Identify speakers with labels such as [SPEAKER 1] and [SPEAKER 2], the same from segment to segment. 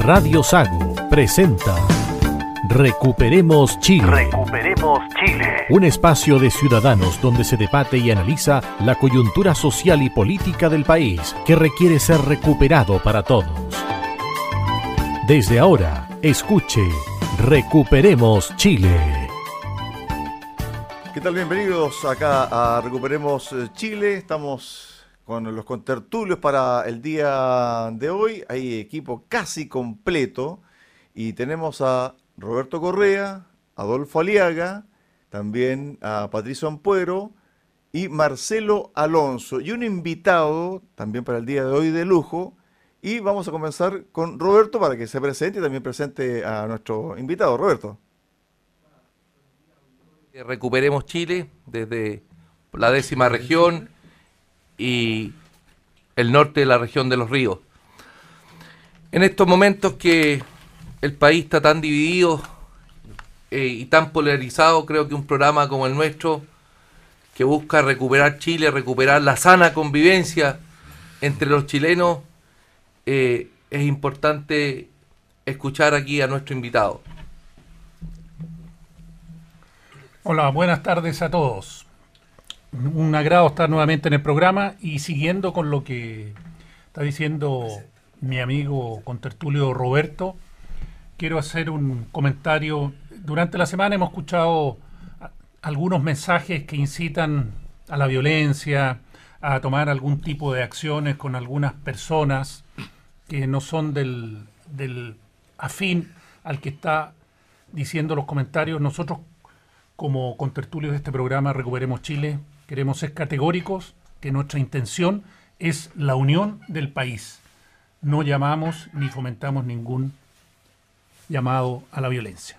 [SPEAKER 1] Radio Sago presenta Recuperemos Chile.
[SPEAKER 2] Recuperemos Chile.
[SPEAKER 1] Un espacio de ciudadanos donde se debate y analiza la coyuntura social y política del país que requiere ser recuperado para todos. Desde ahora, escuche Recuperemos Chile.
[SPEAKER 3] ¿Qué tal? Bienvenidos acá a Recuperemos eh, Chile. Estamos con los contertulios para el día de hoy. Hay equipo casi completo y tenemos a Roberto Correa, Adolfo Aliaga, también a Patricio Ampuero y Marcelo Alonso. Y un invitado también para el día de hoy de lujo. Y vamos a comenzar con Roberto para que se presente y también presente a nuestro invitado. Roberto.
[SPEAKER 4] Recuperemos Chile desde la décima región y el norte de la región de los ríos. En estos momentos que el país está tan dividido eh, y tan polarizado, creo que un programa como el nuestro, que busca recuperar Chile, recuperar la sana convivencia entre los chilenos, eh, es importante escuchar aquí a nuestro invitado.
[SPEAKER 5] Hola, buenas tardes a todos. Un agrado estar nuevamente en el programa y siguiendo con lo que está diciendo mi amigo contertulio Roberto, quiero hacer un comentario. Durante la semana hemos escuchado algunos mensajes que incitan a la violencia, a tomar algún tipo de acciones con algunas personas que no son del, del afín al que está diciendo los comentarios. Nosotros como contertulios de este programa Recuperemos Chile, queremos ser categóricos que nuestra intención es la unión del país. No llamamos ni fomentamos ningún llamado a la violencia.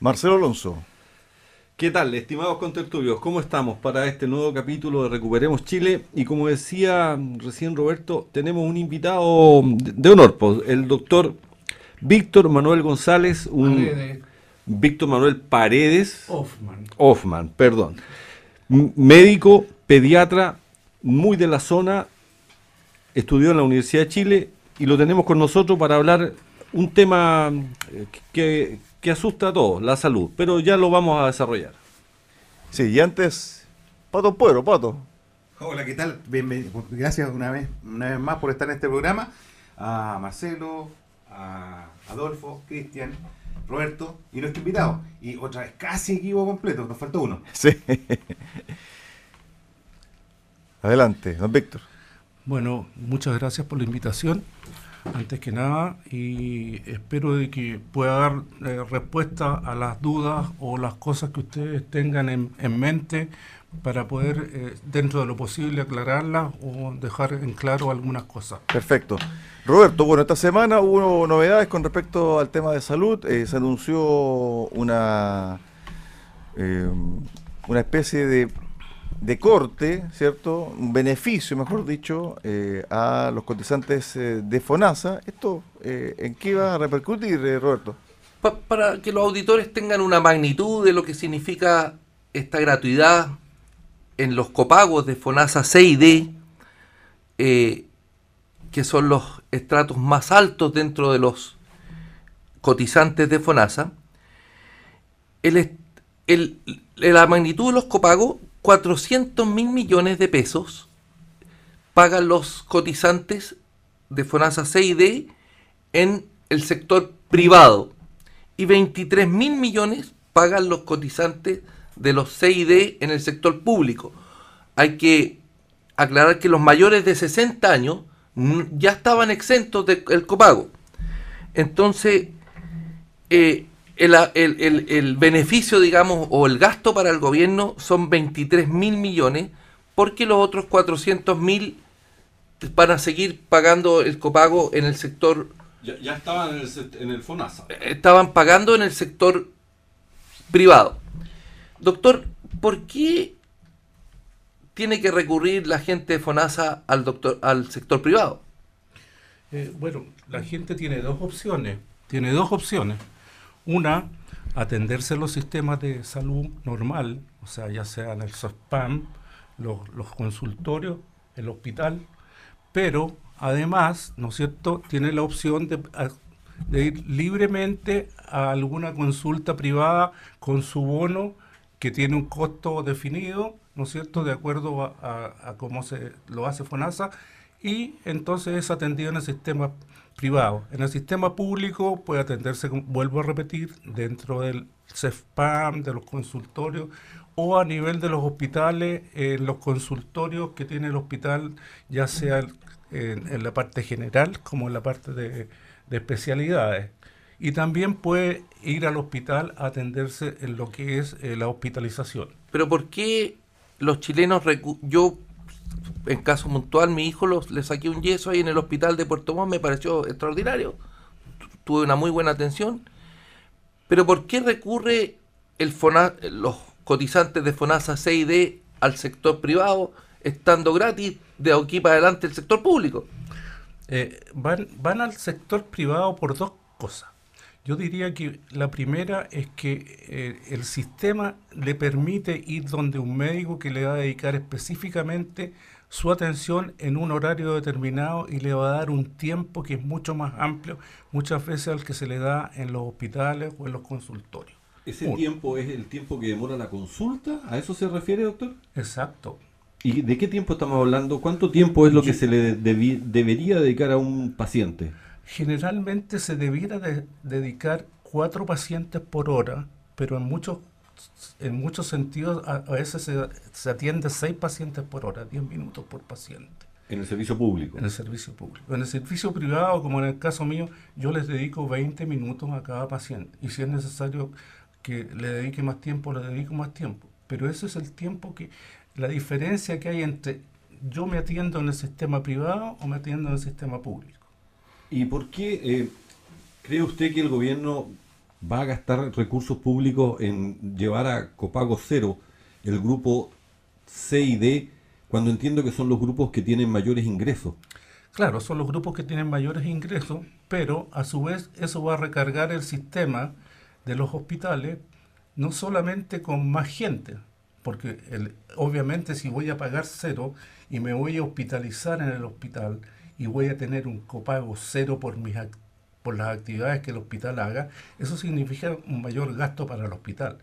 [SPEAKER 3] Marcelo Alonso.
[SPEAKER 6] ¿Qué tal, estimados contertulios? ¿Cómo estamos para este nuevo capítulo de Recuperemos Chile? Y como decía recién Roberto, tenemos un invitado de honor, pues, el doctor Víctor Manuel González, un... Víctor Manuel Paredes.
[SPEAKER 5] Hoffman.
[SPEAKER 6] Hoffman, perdón. Médico, pediatra, muy de la zona, estudió en la Universidad de Chile y lo tenemos con nosotros para hablar un tema eh, que, que asusta a todos, la salud, pero ya lo vamos a desarrollar.
[SPEAKER 3] Sí, y antes, Pato Puero, Pato.
[SPEAKER 7] Hola, ¿qué tal? Bienven- Gracias una vez, una vez más por estar en este programa. A Marcelo, a Adolfo, Cristian, Roberto y nuestro invitado. Y otra vez, casi equipo completo, nos faltó uno.
[SPEAKER 3] Sí. Adelante, don Víctor.
[SPEAKER 8] Bueno, muchas gracias por la invitación, antes que nada, y espero de que pueda dar eh, respuesta a las dudas o las cosas que ustedes tengan en, en mente para poder, eh, dentro de lo posible, aclararlas o dejar en claro algunas cosas.
[SPEAKER 3] Perfecto. Roberto, bueno, esta semana hubo novedades con respecto al tema de salud. Eh, se anunció una, eh, una especie de, de corte, ¿cierto? Un beneficio, mejor dicho, eh, a los cotizantes eh, de FONASA. ¿Esto eh, en qué va a repercutir, eh, Roberto?
[SPEAKER 4] Pa- para que los auditores tengan una magnitud de lo que significa esta gratuidad en los copagos de FONASA C y D, eh, que son los estratos más altos dentro de los cotizantes de FONASA, el la magnitud de los copagos, 400 mil millones de pesos, pagan los cotizantes de FONASA C y D en el sector privado. Y 23 mil millones pagan los cotizantes de los CID en el sector público. Hay que aclarar que los mayores de 60 años ya estaban exentos del copago. Entonces, eh, el, el- el- el beneficio, digamos, o el gasto para el gobierno son 23 mil millones, porque los otros 400 mil van a seguir pagando el copago en el sector
[SPEAKER 6] Ya, estaban en el, en el FONASA.
[SPEAKER 4] estaban pagando en el sector privado. Doctor, ¿por qué tiene que recurrir la gente de FONASA al, doctor, al sector privado?
[SPEAKER 8] Eh, bueno, la gente tiene dos opciones. Tiene dos opciones. Una, atenderse los sistemas de salud normal, o sea, ya sea en el SOSPAM, los, consultorios, el hospital, pero además, ¿no es cierto?, tiene la opción de ir libremente a alguna consulta privada con su bono que tiene un costo definido, ¿no es cierto?, de acuerdo a, cómo se lo hace FONASA, y entonces es atendido en el sistema privado. En el sistema público puede atenderse, vuelvo a repetir, dentro del CEFPAM, de los consultorios, o a nivel de los hospitales, en los consultorios que tiene el hospital, ya sea en, la parte general como en la parte de especialidades y también puede ir al hospital a atenderse en lo que es eh, la hospitalización.
[SPEAKER 4] Pero ¿por qué los chilenos, yo en caso puntual, mi hijo los, le saqué un yeso ahí en el hospital de Puerto Montt, me pareció extraordinario, tuve una muy buena atención, pero ¿por qué recurre el los cotizantes de FONASA 6D al sector privado, estando gratis de aquí para adelante el sector público?
[SPEAKER 8] Eh, van, van al sector privado por dos cosas. Yo diría que la primera es que eh, el sistema le permite ir donde un médico que le va a dedicar específicamente su atención en un horario determinado y le va a dar un tiempo que es mucho más amplio muchas veces al que se le da en los hospitales o en los consultorios.
[SPEAKER 6] ¿Ese tiempo es el tiempo que demora la consulta? ¿A eso se refiere, doctor?
[SPEAKER 8] Exacto.
[SPEAKER 6] ¿Y de qué tiempo estamos hablando? ¿Cuánto tiempo es lo que se le debería dedicar a un paciente?
[SPEAKER 8] Generalmente se debiera dedicar cuatro pacientes por hora, pero en muchos en muchos sentidos a, veces se, atiende seis pacientes por hora, diez minutos por paciente.
[SPEAKER 6] En el servicio público.
[SPEAKER 8] En el servicio público. En el servicio privado, como en el caso mío, yo les dedico 20 minutos a cada paciente. Y si es necesario que le dedique más tiempo, le dedico más tiempo. Pero ese es el tiempo que, la diferencia que hay entre yo me atiendo en el sistema privado o me atiendo en el sistema público.
[SPEAKER 6] ¿Y por qué eh, cree usted que el gobierno va a gastar recursos públicos en llevar a copago cero el grupo C y D cuando entiendo que son los grupos que tienen mayores ingresos?
[SPEAKER 8] Claro, son los grupos que tienen mayores ingresos, pero a su vez eso va a recargar el sistema de los hospitales no solamente con más gente, porque el, obviamente si voy a pagar cero y me voy a hospitalizar en el hospital, y voy a tener un copago cero por, mis, por las actividades que el hospital haga, eso significa un mayor gasto para el hospital.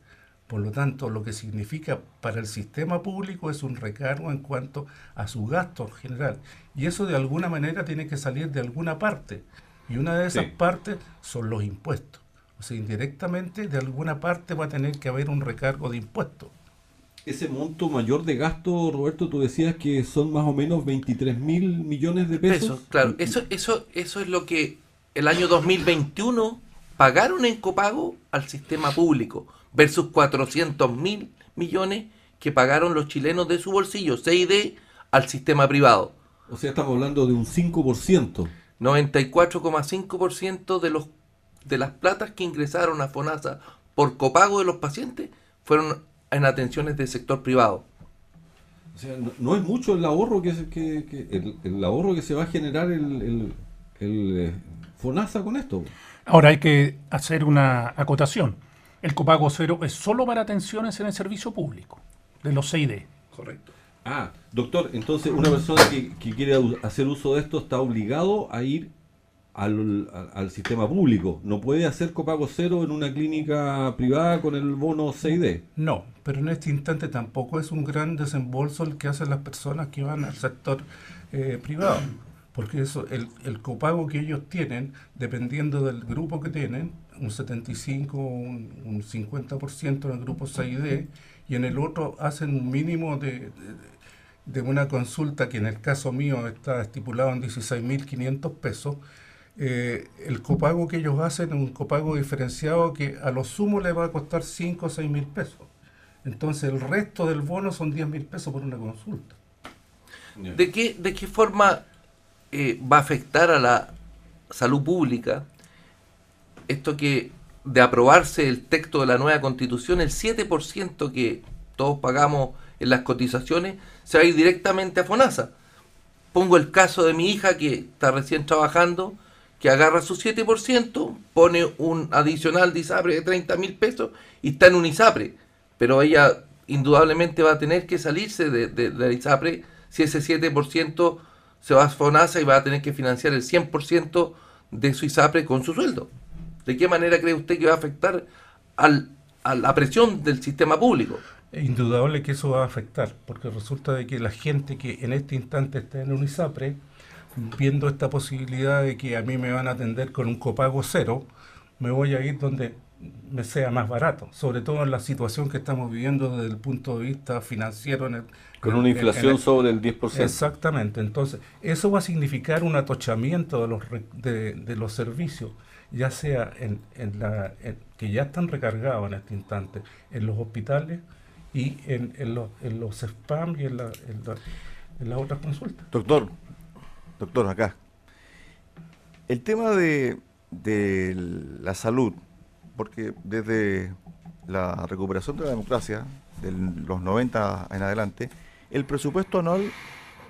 [SPEAKER 8] Por lo tanto, lo que significa para el sistema público es un recargo en cuanto a su gasto general. Y eso de alguna manera tiene que salir de alguna parte. Y una de esas partes son los impuestos. O sea, indirectamente de alguna parte va a tener que haber un recargo de impuestos
[SPEAKER 6] ese monto mayor de gasto, Roberto, tú decías que son más o menos 23 mil millones de pesos.
[SPEAKER 4] claro, eso, eso, eso es lo que el año 2021 pagaron en copago al sistema público versus 400 mil millones que pagaron los chilenos de su bolsillo, CID, al sistema privado.
[SPEAKER 6] O sea, estamos hablando de un 5%.
[SPEAKER 4] 94,5% de los de las platas que ingresaron a FONASA por copago de los pacientes fueron en atenciones del sector privado.
[SPEAKER 6] O sea, no, es mucho el ahorro que, el, ahorro que se va a generar el, el, eh, FONASA con esto.
[SPEAKER 5] Ahora hay que hacer una acotación. El copago cero es solo para atenciones en el servicio público, de los 6D.
[SPEAKER 6] Correcto. Ah, doctor, entonces una persona que, que quiere hacer uso de esto está obligado a ir al, sistema público. No puede hacer copago cero en una clínica privada con el bono 6D.
[SPEAKER 8] No, pero en este instante tampoco es un gran desembolso el que hacen las personas que van al sector eh, privado. Porque eso, el, el, copago que ellos tienen, dependiendo del grupo que tienen, un 75 un, un 50% en el grupo 6D, y en el otro hacen un mínimo de, de una consulta que en el caso mío está estipulado en 16.500 pesos, eh, el copago que ellos hacen es un copago diferenciado que a lo sumo le va a costar 5 o 6 mil pesos. Entonces el resto del bono son 10 mil pesos por una consulta.
[SPEAKER 4] ¿De qué, de qué forma eh, va a afectar a la salud pública esto que de aprobarse el texto de la nueva constitución, el 7% que todos pagamos en las cotizaciones se va a ir directamente a FONASA? Pongo el caso de mi hija que está recién trabajando que agarra su 7%, pone un adicional de ISAPRE de 30 mil pesos y está en un ISAPRE. Pero ella indudablemente va a tener que salirse de, de, ISAPRE si ese 7% se va a FONASA y va a tener que financiar el 100% de su ISAPRE con su sueldo. ¿De qué manera cree usted que va a afectar al, a la presión del sistema público?
[SPEAKER 8] Indudable que eso va a afectar, porque resulta de que la gente que en este instante está en un ISAPRE, viendo esta posibilidad de que a mí me van a atender con un copago cero, me voy a ir donde me sea más barato, sobre todo en la situación que estamos viviendo desde el punto de vista financiero. En el,
[SPEAKER 6] Con una
[SPEAKER 8] en- en
[SPEAKER 6] inflación
[SPEAKER 8] el-
[SPEAKER 6] sobre el 10%.
[SPEAKER 8] Exactamente, entonces eso va a significar un atochamiento de los, de, de los servicios, ya sea en, en la, que ya están recargados en este instante en los hospitales y en, en los, en los spam y en, la- en la- en las otras consultas.
[SPEAKER 3] Doctor, doctor, acá. El tema de, la salud, porque desde la recuperación de la democracia, de los 90 en adelante, el presupuesto anual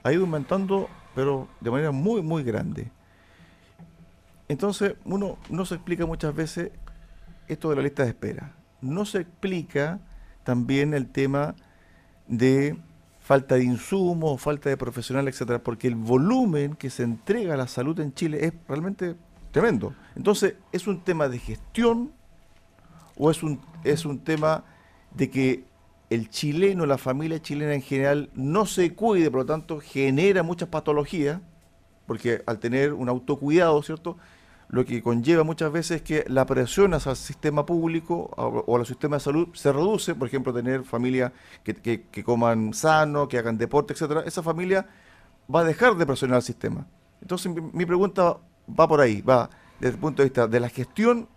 [SPEAKER 3] ha ido aumentando, pero de manera muy, muy grande. Entonces, uno no se explica muchas veces esto de la lista de espera. No se explica también el tema de falta de insumos, falta de profesional, etcétera, porque el volumen que se entrega a la salud en Chile es realmente tremendo. Entonces, ¿es un tema de gestión o es un, es un tema de que el chileno, la familia chilena en general, no se cuide, por lo tanto, genera muchas patologías, porque al tener un autocuidado, ¿cierto? Lo que conlleva muchas veces es que la presión hacia el sistema público o al sistema de salud se reduce, por ejemplo, tener familias que, que- que coman sano, que hagan deporte, etcétera. Esa familia va a dejar de presionar al sistema. Entonces, mi, mi pregunta va por ahí, va desde el punto de vista de la gestión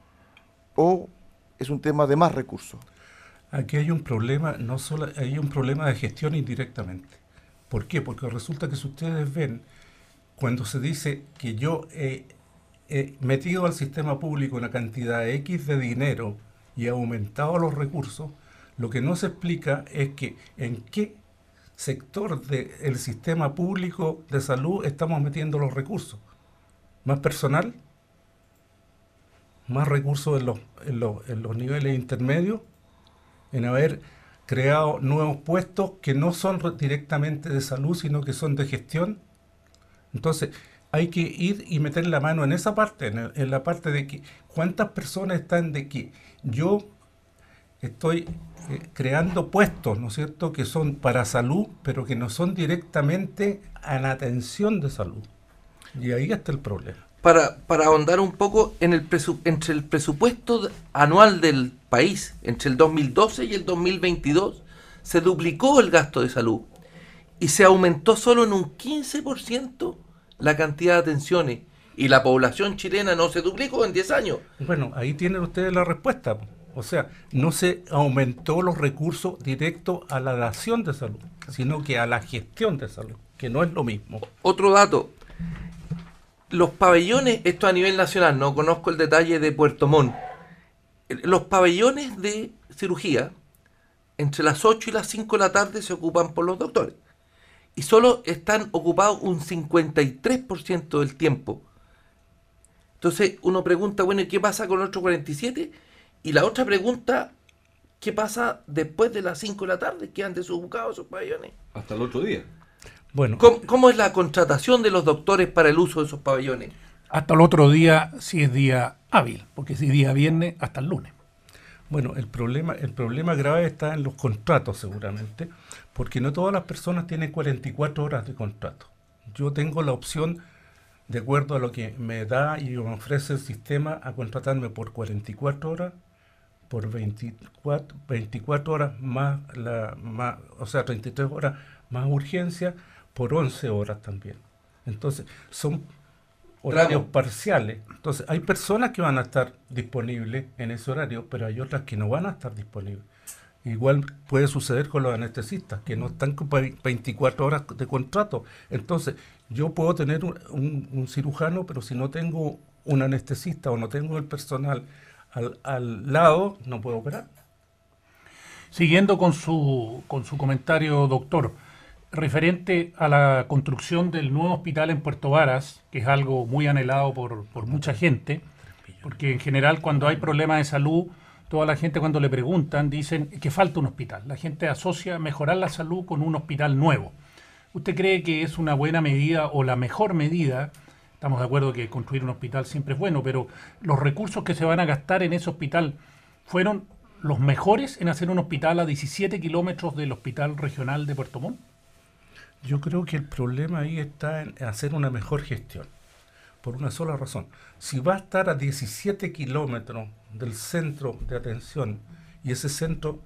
[SPEAKER 3] o es un tema de más recursos.
[SPEAKER 8] Aquí hay un problema, no solo hay un problema de gestión indirectamente. ¿Por qué? Porque resulta que si ustedes ven, cuando se dice que yo he, he metido al sistema público una cantidad X de dinero y aumentado los recursos, lo que no se explica es que en qué sector del sistema público de salud estamos metiendo los recursos. ¿Más personal? ¿Más recursos en los, niveles intermedios? en haber creado nuevos puestos que no son re- directamente de salud, sino que son de gestión. Entonces, hay que ir y meter la mano en esa parte, en, el- en la parte de que cuántas personas están de que yo estoy eh, creando puestos, ¿no es cierto?, que son para salud, pero que no son directamente a la atención de salud. Y ahí está el problema.
[SPEAKER 4] para, para ahondar un poco en el presu- entre el presupuesto anual del país, entre el 2012 y el 2022, se duplicó el gasto de salud y se aumentó solo en un 15% la cantidad de atenciones y la población chilena no se duplicó en 10 años.
[SPEAKER 8] Bueno, ahí tienen ustedes la respuesta. O sea, no se aumentó los recursos directos a la dación de salud, sino que a la gestión de salud, que no es lo mismo.
[SPEAKER 4] Otro dato, los pabellones, esto a nivel nacional, no conozco el detalle de Puerto Montt, los pabellones de cirugía, entre las 8 y las 5 de la tarde se ocupan por los doctores. Y solo están ocupados un 53% del tiempo. Entonces uno pregunta, bueno, ¿y qué pasa con el otro 47? Y la otra pregunta, ¿qué pasa después de las 5 de la tarde? ¿Quedan desubicados esos pabellones?
[SPEAKER 6] Hasta el otro día.
[SPEAKER 8] Bueno,
[SPEAKER 4] ¿Cómo, cómo es la contratación de los doctores para el uso de esos pabellones?
[SPEAKER 5] Hasta el otro día, si es día hábil, porque si es día viernes, hasta el lunes.
[SPEAKER 8] Bueno, el problema, el problema grave está en los contratos seguramente, porque no todas las personas tienen 44 horas de contrato. Yo tengo la opción, de acuerdo a lo que me da y me ofrece el sistema, a contratarme por 44 horas, por 24, 24 horas más, la, más, o sea, 33 horas más urgencia, por 11 horas también. Entonces, son horarios
[SPEAKER 4] Tramo.
[SPEAKER 8] parciales. Entonces, hay personas que van a estar disponibles en ese horario, pero hay otras que no van a estar disponibles. Igual puede suceder con los anestesistas, que no están con ve- 24 horas de contrato. Entonces, yo puedo tener un, un- un cirujano, pero si no tengo un anestesista o no tengo el personal al, al lado, no puedo operar.
[SPEAKER 5] Siguiendo con su, con su comentario, doctor, referente a la construcción del nuevo hospital en Puerto Varas, que es algo muy anhelado por, por mucha gente, porque en general cuando hay problemas de salud, toda la gente cuando le preguntan dicen que falta un hospital. La gente asocia mejorar la salud con un hospital nuevo. ¿Usted cree que es una buena medida o la mejor medida? Estamos de acuerdo que construir un hospital siempre es bueno, pero los recursos que se van a gastar en ese hospital fueron los mejores en hacer un hospital a 17 kilómetros del Hospital Regional de Puerto Montt?
[SPEAKER 8] Yo creo que el problema ahí está en hacer una mejor gestión, por una sola razón. Si va a estar a 17 kilómetros del centro de atención y ese centro,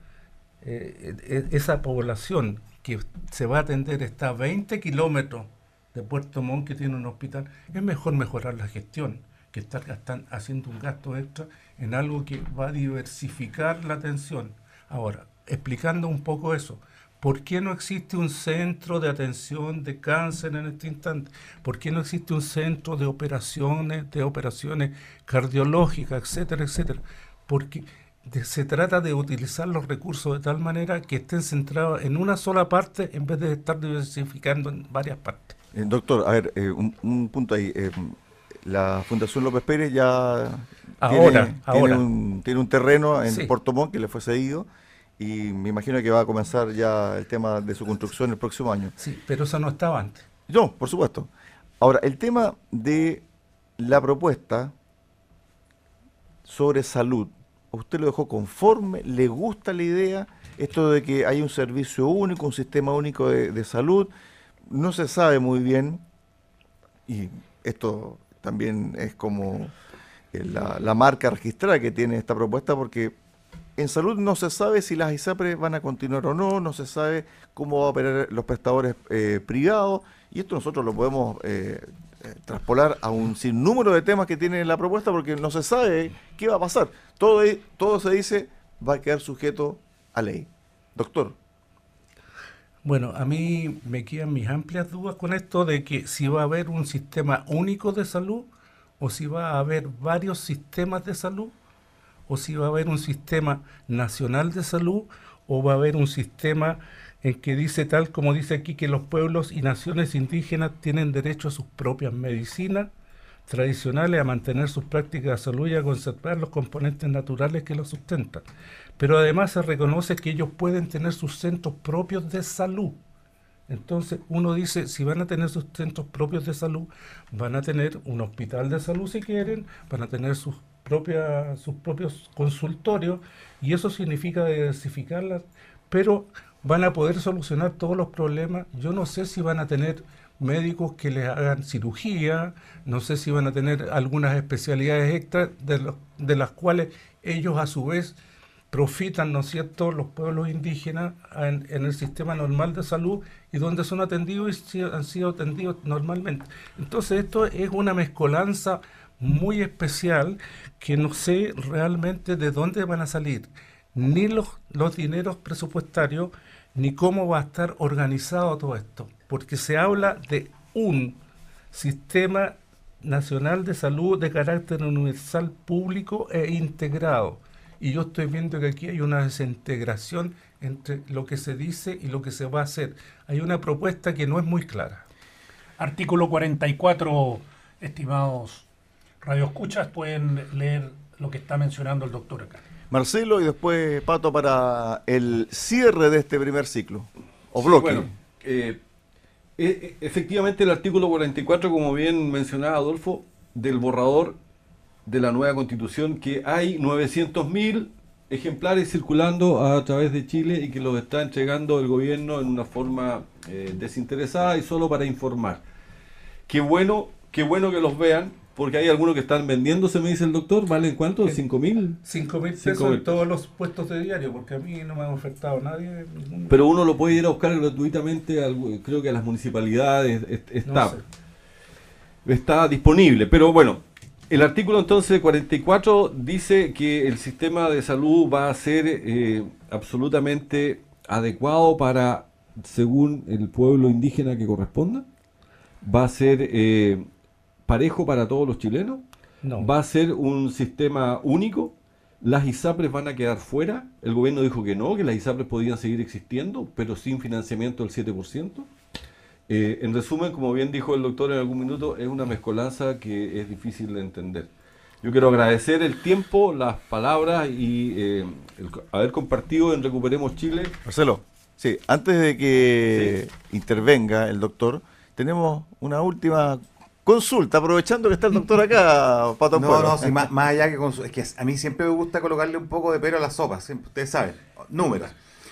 [SPEAKER 8] eh, e- esa población que se va a atender está a 20 kilómetros de Puerto Montt que tiene un hospital, es mejor mejorar la gestión que estar gastan- haciendo un gasto extra en algo que va a diversificar la atención. Ahora, explicando un poco eso, ¿por qué no existe un centro de atención de cáncer en este instante? ¿Por qué no existe un centro de operaciones, de operaciones cardiológicas, etcétera, etcétera? Porque de- se trata de utilizar los recursos de tal manera que estén centrados en una sola parte en vez de estar diversificando en varias partes.
[SPEAKER 3] Eh, doctor, a ver, eh, un, un punto ahí. eh, la Fundación López Pérez ya
[SPEAKER 8] Ahora,
[SPEAKER 3] tiene,
[SPEAKER 8] ahora.
[SPEAKER 3] Tiene, un, tiene un terreno en
[SPEAKER 8] Sí.
[SPEAKER 3] Puerto Montt que le fue cedido y me imagino que va a comenzar ya el tema de su construcción el próximo año.
[SPEAKER 8] Sí, pero eso no estaba antes.
[SPEAKER 3] No, por supuesto. Ahora, el tema de la propuesta sobre salud, ¿usted lo dejó conforme? ¿Le gusta la idea? Esto de que hay un servicio único, un sistema único de, de salud, no se sabe muy bien, y esto también es como eh, la, la marca registrada que tiene esta propuesta, porque en salud no se sabe si las ISAPRES van a continuar o no, no se sabe cómo va a operar los prestadores eh, privados, y esto nosotros lo podemos eh, eh, traspolar a un sinnúmero de temas que tiene la propuesta porque no se sabe qué va a pasar. Todo, todo se dice va a quedar sujeto a ley. Doctor,
[SPEAKER 8] Bueno, a mí me quedan mis amplias dudas con esto de que si va a haber un sistema único de salud o si va a haber varios sistemas de salud o si va a haber un sistema nacional de salud o va a haber un sistema en que dice tal como dice aquí que los pueblos y naciones indígenas tienen derecho a sus propias medicinas tradicionales, a mantener sus prácticas de salud y a conservar los componentes naturales que los sustentan. Pero además se reconoce que ellos pueden tener sus centros propios de salud. Entonces uno dice, si van a tener sus centros propios de salud, van a tener un hospital de salud si quieren, van a tener sus, sus propios consultorios y eso significa diversificarlas, pero van a poder solucionar todos los problemas. Yo no sé si van a tener médicos que les hagan cirugía, no sé si van a tener algunas especialidades extras de, los- de las cuales ellos a su vez profitan, ¿no es cierto?, los pueblos indígenas en, en el sistema normal de salud y donde son atendidos y han sido atendidos normalmente. Entonces esto es una mezcolanza muy especial que no sé realmente de dónde van a salir ni los, los dineros presupuestarios ni cómo va a estar organizado todo esto, porque se habla de un sistema nacional de salud de carácter universal público e integrado. Y yo estoy viendo que aquí hay una desintegración entre lo que se dice y lo que se va a hacer. Hay una propuesta que no es muy clara.
[SPEAKER 5] Artículo 44, estimados radioescuchas, pueden leer lo que está mencionando el doctor acá.
[SPEAKER 3] Marcelo y después Pato para el cierre de este primer ciclo o
[SPEAKER 6] Sí,
[SPEAKER 3] bloque.
[SPEAKER 6] bueno, eh, e- e- efectivamente el artículo 44, como bien mencionaba Adolfo, del borrador de la nueva constitución, que hay 900.000 ejemplares circulando a través de Chile y que los está entregando el gobierno en una forma eh, desinteresada y solo para informar. Qué bueno, qué bueno que los vean, porque hay algunos que están vendiéndose, me dice el doctor, ¿valen cuánto? ¿5 mil?
[SPEAKER 8] Cinco mil
[SPEAKER 6] Cinco
[SPEAKER 8] pesos
[SPEAKER 6] mil
[SPEAKER 8] en todos los puestos de diario, porque a mí no me ha ofertado nadie. ningún-
[SPEAKER 6] Pero uno lo puede ir a buscar gratuitamente, al- creo que a las municipalidades est- está.
[SPEAKER 8] no sé.
[SPEAKER 6] está disponible. Pero bueno, el artículo entonces 44 dice que el sistema de salud va a ser eh, absolutamente adecuado para, según el pueblo indígena que corresponda, va a ser eh, parejo para todos los chilenos,
[SPEAKER 8] No.
[SPEAKER 6] va a ser un sistema único. Las ISAPRES van a quedar fuera. El gobierno dijo que no, que las ISAPRES podían seguir existiendo, pero sin financiamiento del 7%. Eh, en resumen, como bien dijo el doctor en algún minuto, es una mezcolanza que es difícil de entender. Yo quiero agradecer el tiempo, las palabras y eh, el haber compartido en Recuperemos Chile
[SPEAKER 3] Marcelo, Sí, antes de que intervenga el doctor, tenemos una última consulta, aprovechando que está el doctor acá, Pato
[SPEAKER 7] No,
[SPEAKER 3] Pueblo.
[SPEAKER 7] no, sí, más, más allá que con su- Es que a mí siempre me gusta colocarle un poco de pero a la sopa, siempre, ustedes saben. Números.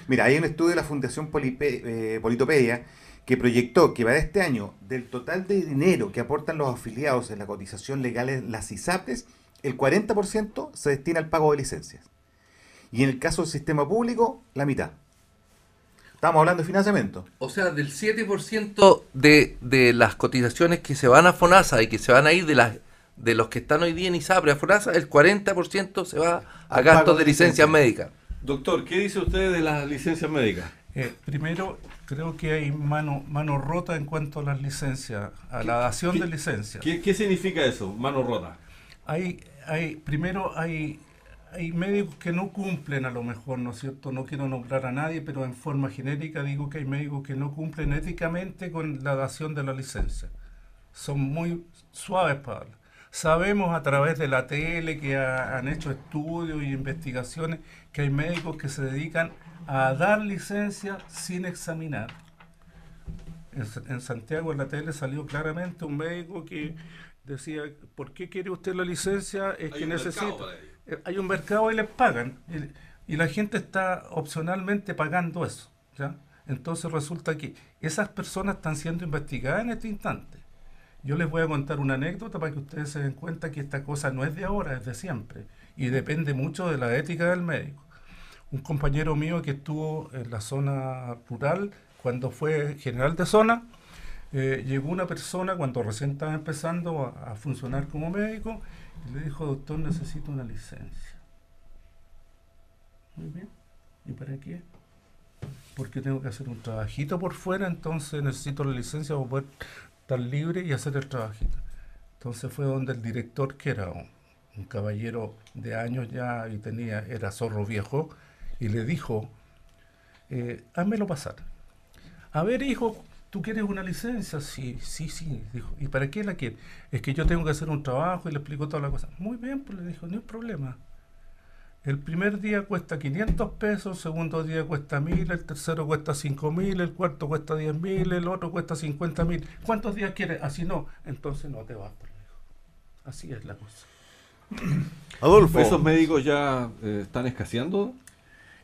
[SPEAKER 7] Mira, hay un estudio de la Fundación Polipe- eh, Politopedia que proyectó que para este año, del total de dinero que aportan los afiliados en la cotización legal en las ISAPRES, el 40% se destina al pago de licencias. Y en el caso del sistema público, la mitad. Estamos hablando de financiamiento.
[SPEAKER 4] O sea, del 7% de, de las cotizaciones que se van a FONASA y que se van a ir de las de los que están hoy día en ISAPRE a FONASA, el 40% se va a gastos de licencias
[SPEAKER 7] licencia.
[SPEAKER 4] médicas.
[SPEAKER 6] Doctor, ¿qué dice usted de las licencias médicas?
[SPEAKER 8] Eh, primero, creo que hay mano, mano rota en cuanto a las licencias, a la dación de licencias.
[SPEAKER 6] ¿Qué, qué significa eso? Mano rota.
[SPEAKER 8] Hay, hay, primero hay, hay médicos que no cumplen a lo mejor, ¿no es cierto? No quiero nombrar a nadie, pero en forma genérica digo que hay médicos que no cumplen éticamente con la dación de la licencia. Son muy suaves para hablar. Sabemos a través de la tele que ha- han hecho estudios y investigaciones que hay médicos que se dedican a dar licencia sin examinar. En Santiago en la tele salió claramente un médico que decía, ¿por qué quiere usted la licencia? Es que necesita... Eh, Hay un mercado y les pagan. Y, la gente está opcionalmente pagando eso. ¿ya? Entonces resulta que esas personas están siendo investigadas en este instante. Yo les voy a contar una anécdota para que ustedes se den cuenta que esta cosa no es de ahora, es de siempre. Y depende mucho de la ética del médico. Un compañero mío que estuvo en la zona rural, cuando fue general de zona, eh, llegó una persona cuando recién estaba empezando a, a funcionar como médico y le dijo, doctor, necesito una licencia. Muy bien. ¿Y para qué? Porque tengo que hacer un trabajito por fuera, entonces necesito la licencia para poder estar libre y hacer el trabajito. Entonces fue donde el director, que era un, caballero de años ya y tenía, era zorro viejo, y le dijo, eh, pasar. A ver, hijo, ¿tú quieres una licencia? Sí, sí, sí. Dijo, ¿y para qué la quieres? Es que yo tengo que hacer un trabajo y le explicó toda la cosa. Muy bien, pues le dijo, no hay problema. El primer día cuesta 500 pesos, el segundo día cuesta 1000, el tercero cuesta 5000, el cuarto cuesta 10000, el otro cuesta 50000. ¿Cuántos días quieres? Así no. Entonces no te vas, pues, le dijo. Así es la cosa.
[SPEAKER 3] Adolfo,
[SPEAKER 6] ¿Esos médicos ya eh, están escaseando?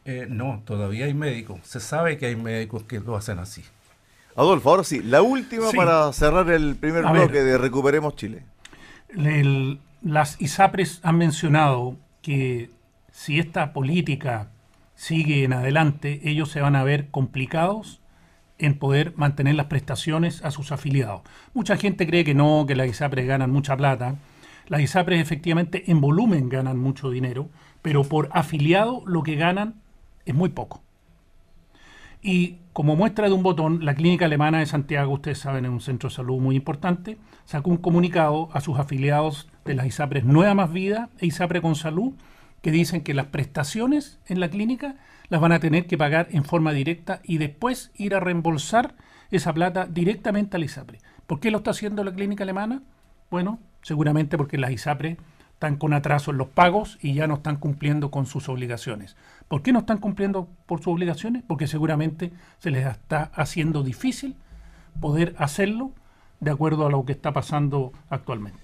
[SPEAKER 8] Eh, no, todavía hay médicos. Se sabe que hay médicos que lo hacen así.
[SPEAKER 3] Adolfo, ahora sí, la última
[SPEAKER 5] Sí.
[SPEAKER 3] para cerrar el primer
[SPEAKER 5] A
[SPEAKER 3] bloque
[SPEAKER 5] ver.
[SPEAKER 3] de Recuperemos Chile.
[SPEAKER 5] El- las ISAPRES han mencionado que si esta política sigue en adelante, ellos se van a ver complicados en poder mantener las prestaciones a sus afiliados. Mucha gente cree que no, que las ISAPRES ganan mucha plata. Las ISAPRES efectivamente en volumen ganan mucho dinero, pero por afiliado lo que ganan es muy poco. Y como muestra de un botón, la Clínica Alemana de Santiago, ustedes saben, es un centro de salud muy importante, sacó un comunicado a sus afiliados de las ISAPRES Nueva Más Vida e ISAPRE con Salud, que dicen que las prestaciones en la clínica las van a tener que pagar en forma directa y después ir a reembolsar esa plata directamente al ISAPRE. ¿Por qué lo está haciendo la Clínica Alemana? Bueno, seguramente porque las ISAPRE están con atraso en los pagos y ya no están cumpliendo con sus obligaciones. ¿Por qué no están cumpliendo por sus obligaciones? Porque seguramente se les está haciendo difícil poder hacerlo de acuerdo a lo que está pasando actualmente.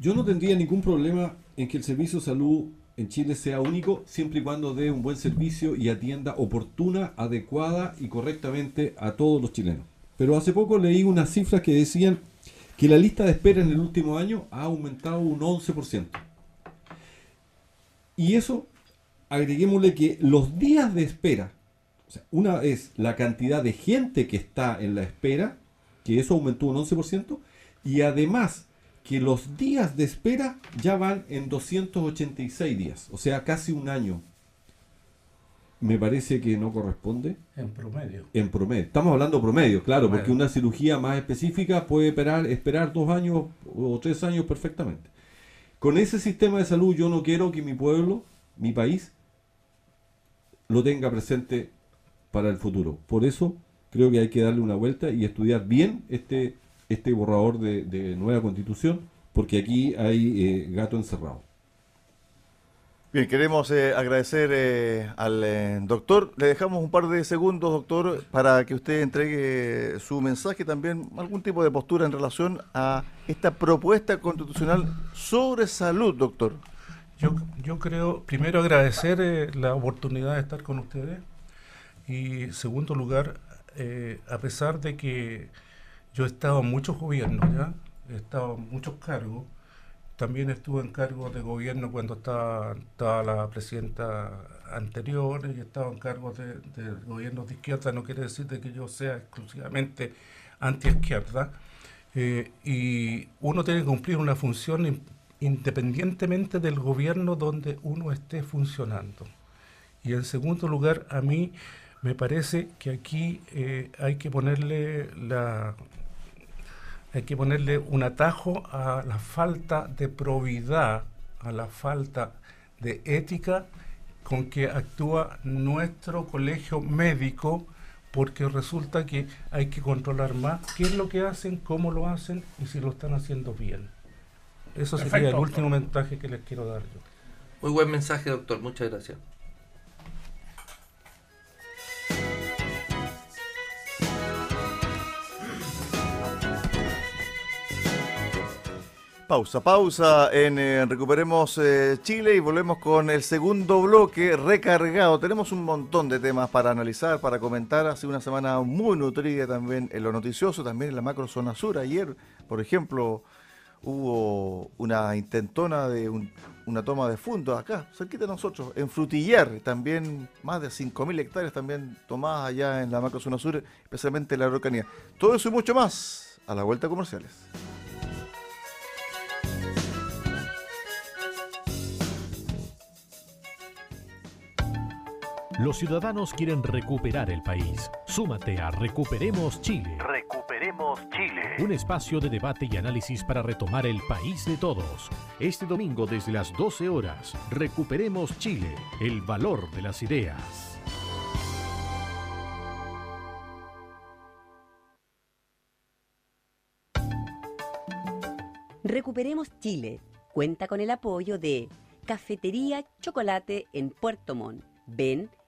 [SPEAKER 6] Yo no tendría ningún problema en que el servicio de salud en Chile sea único, siempre y cuando dé un buen servicio y atienda oportuna, adecuada y correctamente a todos los chilenos. Pero hace poco leí unas cifras que decían que la lista de espera en el último año ha aumentado un 11%. Y eso, agreguémosle que los días de espera, o sea, una es la cantidad de gente que está en la espera, que eso aumentó un 11%, y además que los días de espera ya van en 286 días, o sea, casi un año. Me parece que no corresponde
[SPEAKER 8] En promedio.
[SPEAKER 6] en promedio. Estamos hablando promedio, claro, porque una cirugía más específica puede esperar, esperar dos años o tres años perfectamente. Con ese sistema de salud yo no quiero que mi pueblo, mi país, lo tenga presente para el futuro. Por eso creo que hay que darle una vuelta y estudiar bien este, este borrador de, nueva constitución, porque aquí hay eh, gato encerrado.
[SPEAKER 3] Bien, queremos eh, agradecer eh, al doctor. Le dejamos un par de segundos, doctor, para que usted entregue su mensaje, también algún tipo de postura en relación a esta propuesta constitucional sobre salud, doctor.
[SPEAKER 8] Yo, yo creo, primero agradecer la oportunidad de estar con ustedes y, segundo lugar, a pesar de que yo he estado en muchos gobiernos, ¿ya? he estado en muchos cargos, también estuve en cargo de gobierno cuando estaba, la presidenta anterior y estaba en cargo de, de gobiernos de izquierda. No quiere decir de que yo sea exclusivamente anti-izquierda. Eh, y uno tiene que cumplir una función independientemente del gobierno donde uno esté funcionando. Y en segundo lugar, a mí me parece que aquí eh, hay que ponerle hay que ponerle un atajo a la falta de probidad, a la falta de ética con que actúa nuestro colegio médico, porque resulta que hay que controlar más qué es lo que hacen, cómo lo hacen y si lo están haciendo bien. Eso sería el último mensaje que les quiero dar yo.
[SPEAKER 4] Muy buen mensaje, doctor. Muchas gracias.
[SPEAKER 3] Pausa, pausa en eh, Recuperemos eh, Chile y volvemos con el segundo bloque recargado. Tenemos un montón de temas para analizar, para comentar. Ha sido una semana muy nutrida también en lo noticioso, también en la macro zona sur. Ayer, por ejemplo, hubo una intentona de una toma de fondo acá, cerquita de nosotros, en Frutillar. También más de 5.000 hectáreas también tomadas allá en la macro zona sur, especialmente en la Araucanía. Todo eso y mucho más a la vuelta comerciales.
[SPEAKER 1] Los ciudadanos quieren recuperar el país. Súmate a Recuperemos Chile.
[SPEAKER 2] Recuperemos Chile.
[SPEAKER 1] Un espacio de debate y análisis para retomar el país de todos. Este domingo desde las 12 horas, Recuperemos Chile, el valor de las ideas.
[SPEAKER 9] Recuperemos Chile. Cuenta con el apoyo de Cafetería Chocolate en Puerto Montt. Ven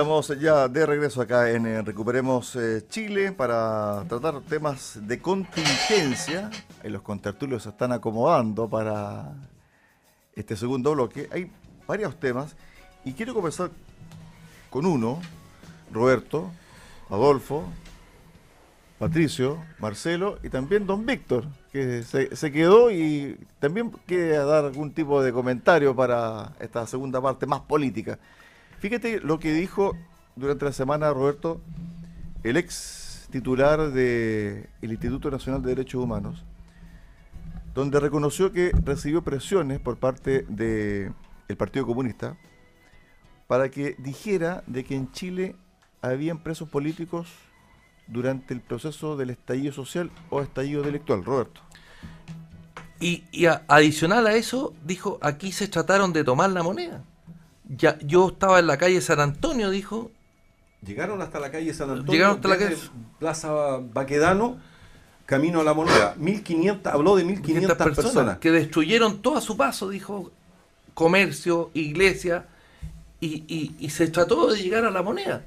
[SPEAKER 3] Estamos ya de regreso acá en eh, Recuperemos eh, Chile para tratar temas de contingencia. En los contertulios se están acomodando para este segundo bloque. Hay varios temas y quiero conversar con uno, Roberto, Adolfo, Patricio, Marcelo y también don Víctor, que se, se quedó y también quiere dar algún tipo de comentario para esta segunda parte más política. Fíjate lo que dijo durante la semana, Roberto, el ex titular del Instituto Nacional de Derechos Humanos, donde reconoció que recibió presiones por parte del Partido Comunista para que dijera de que en Chile habían presos políticos durante el proceso del estallido social o estallido intelectual, Roberto.
[SPEAKER 4] Y adicional a eso, dijo, aquí se trataron de tomar la moneda ya, yo estaba en la calle San Antonio, dijo.
[SPEAKER 6] Llegaron hasta la calle San Antonio.
[SPEAKER 4] Llegaron hasta la calle.
[SPEAKER 6] Plaza Baquedano, camino a la moneda. 1500, habló de 1500 personas, personas.
[SPEAKER 4] Que destruyeron todo a su paso, dijo. Comercio, iglesia. Y, y, se trató de llegar a la moneda.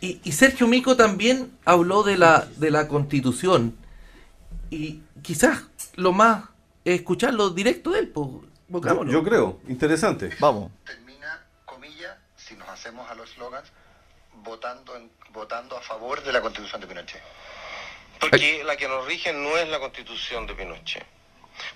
[SPEAKER 4] Y, y, Sergio Mico también habló de la, de la constitución. Y quizás lo más es escucharlo directo de él.
[SPEAKER 6] yo, yo creo, interesante.
[SPEAKER 3] Vamos
[SPEAKER 10] hacemos a los slogans votando, votando a favor de la constitución de Pinochet. Porque la que nos rige no es la constitución de Pinochet.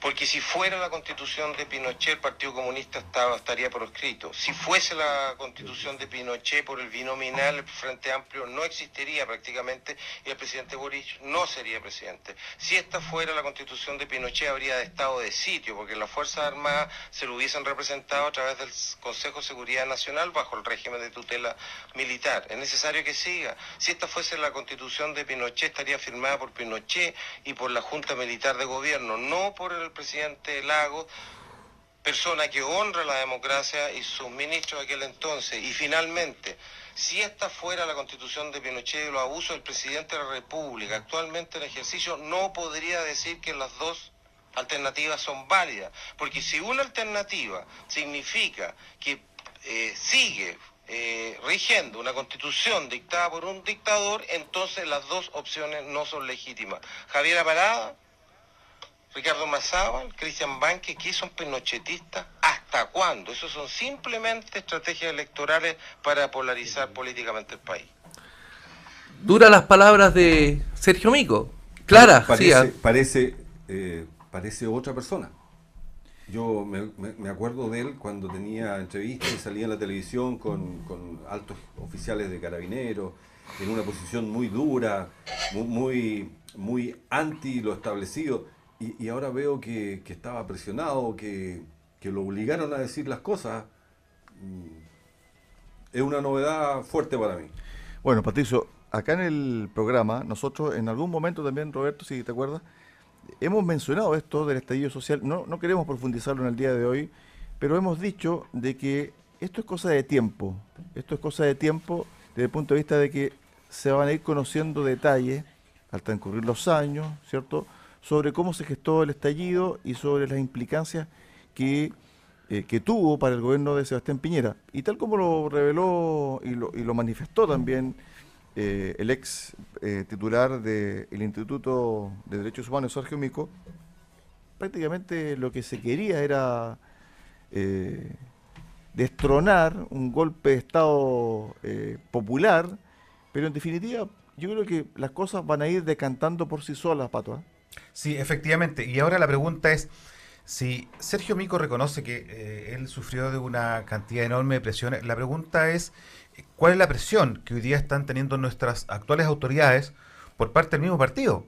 [SPEAKER 11] Porque si fuera la constitución de Pinochet, el Partido Comunista estaba, estaría proscrito. Si fuese la constitución de Pinochet por el binominal, el Frente Amplio no existiría prácticamente y el presidente Boric no sería presidente. Si esta fuera la constitución de Pinochet, habría de estado de sitio, porque las Fuerzas Armadas se lo hubiesen representado a través del Consejo de Seguridad Nacional bajo el régimen de tutela militar. Es necesario que siga. Si esta fuese la constitución de Pinochet, estaría firmada por Pinochet y por la Junta Militar de Gobierno, no por el presidente Lagos, persona que honra la democracia y sus ministros de aquel entonces. Y finalmente, si esta fuera la constitución de Pinochet y los abusos del presidente de la República actualmente en ejercicio, no podría decir que las dos alternativas son válidas, porque si una alternativa significa que eh, sigue eh, rigiendo una constitución dictada por un dictador, entonces las dos opciones no son legítimas. Javier Parada, Ricardo Mazábal, Cristian Banque, ¿qué son pinochetistas? ¿Hasta cuándo? Eso son simplemente estrategias electorales para polarizar políticamente el país.
[SPEAKER 4] Duras las palabras de Sergio Mico. Clara,
[SPEAKER 6] parece,
[SPEAKER 4] sí, ah.
[SPEAKER 6] parece, eh, parece otra persona. Yo me, me- me acuerdo de él cuando tenía entrevistas y salía en la televisión con, con altos oficiales de carabineros, en una posición muy dura, mu- muy, muy anti lo establecido. Y, ahora veo que, que estaba presionado, que, que lo obligaron a decir las cosas. Mm, Es una novedad fuerte para mí.
[SPEAKER 3] Bueno, Patricio, acá en el programa, nosotros en algún momento también, Roberto, si te acuerdas, hemos mencionado esto del estallido social. No, no queremos profundizarlo en el día de hoy, pero hemos dicho de que esto es cosa de tiempo. Esto es cosa de tiempo desde el punto de vista de que se van a ir conociendo detalles al transcurrir los años, ¿cierto? Sobre cómo se gestó el estallido y sobre las implicancias que, eh, que tuvo para el gobierno de Sebastián Piñera. Y tal como lo reveló y lo, y lo manifestó también eh, el ex eh, titular del Instituto de Derechos Humanos, Sergio Mico, prácticamente lo que se quería era destronar un golpe de Estado popular, pero en definitiva yo creo que las cosas van a ir decantando por sí solas, Pato.
[SPEAKER 7] Sí, efectivamente. Y ahora la pregunta es, si Sergio Mico reconoce que eh, él sufrió de una cantidad enorme de presiones, la pregunta es, ¿cuál es la presión que hoy día están teniendo nuestras actuales autoridades por parte del mismo partido?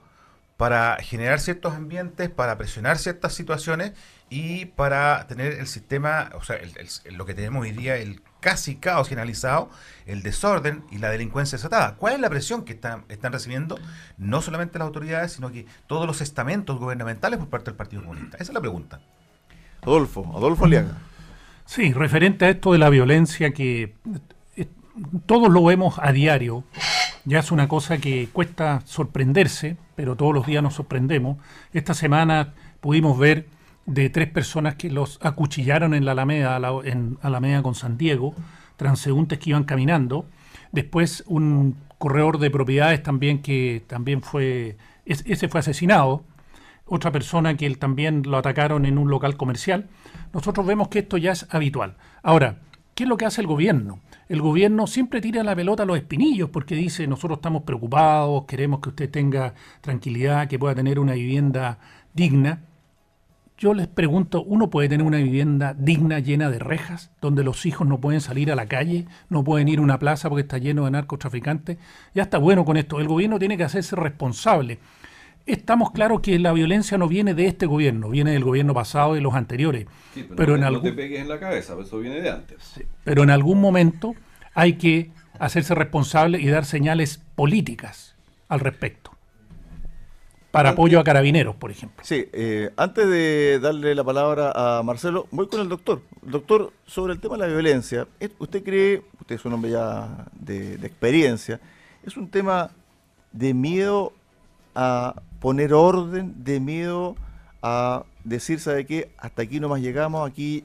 [SPEAKER 7] para generar ciertos ambientes, para presionar ciertas situaciones y para tener el sistema, o sea, el- lo que tenemos hoy día, el casi caos generalizado, el desorden y la delincuencia desatada. ¿Cuál es la presión que están, están recibiendo no solamente las autoridades, sino que todos los estamentos gubernamentales por parte del Partido Comunista? Esa es la pregunta.
[SPEAKER 3] Adolfo, Adolfo Aliaga.
[SPEAKER 5] Sí, referente a esto de la violencia que eh, todos lo vemos a diario, ya es una cosa que cuesta sorprenderse, pero todos los días nos sorprendemos. Esta semana pudimos ver de tres personas que los acuchillaron en la Alameda, en Alameda con San Diego, transeúntes que iban caminando. Después un corredor de propiedades también que también fue, es- ese fue asesinado otra persona que él también lo atacaron en un local comercial. Nosotros vemos que esto ya es habitual. Ahora, ¿qué es lo que hace el gobierno? El gobierno siempre tira la pelota a los espinillos porque dice, nosotros estamos preocupados, queremos que usted tenga tranquilidad, que pueda tener una vivienda digna. Yo les pregunto, ¿uno puede tener una vivienda digna, llena de rejas, donde los hijos no pueden salir a la calle, no pueden ir a una plaza porque está lleno de narcotraficantes? Ya está bueno con esto. El gobierno tiene que hacerse responsable. Estamos claros que la violencia no viene de este gobierno, viene del gobierno pasado y los anteriores.
[SPEAKER 6] Sí, pero
[SPEAKER 5] pero,
[SPEAKER 6] no,
[SPEAKER 5] en
[SPEAKER 6] no
[SPEAKER 5] algún,
[SPEAKER 6] te pegues en la cabeza, eso viene de antes.
[SPEAKER 5] pero en algún momento hay que hacerse responsable y dar señales políticas al respecto. Para apoyo a carabineros, por ejemplo.
[SPEAKER 3] Sí, eh, antes de darle la palabra a Marcelo, voy con el doctor. Doctor, sobre el tema de la violencia, ¿es- ¿usted cree, usted es un hombre ya de, de experiencia, es un tema de miedo a poner orden, de miedo a decir, ¿sabe qué? Hasta aquí nomás llegamos, aquí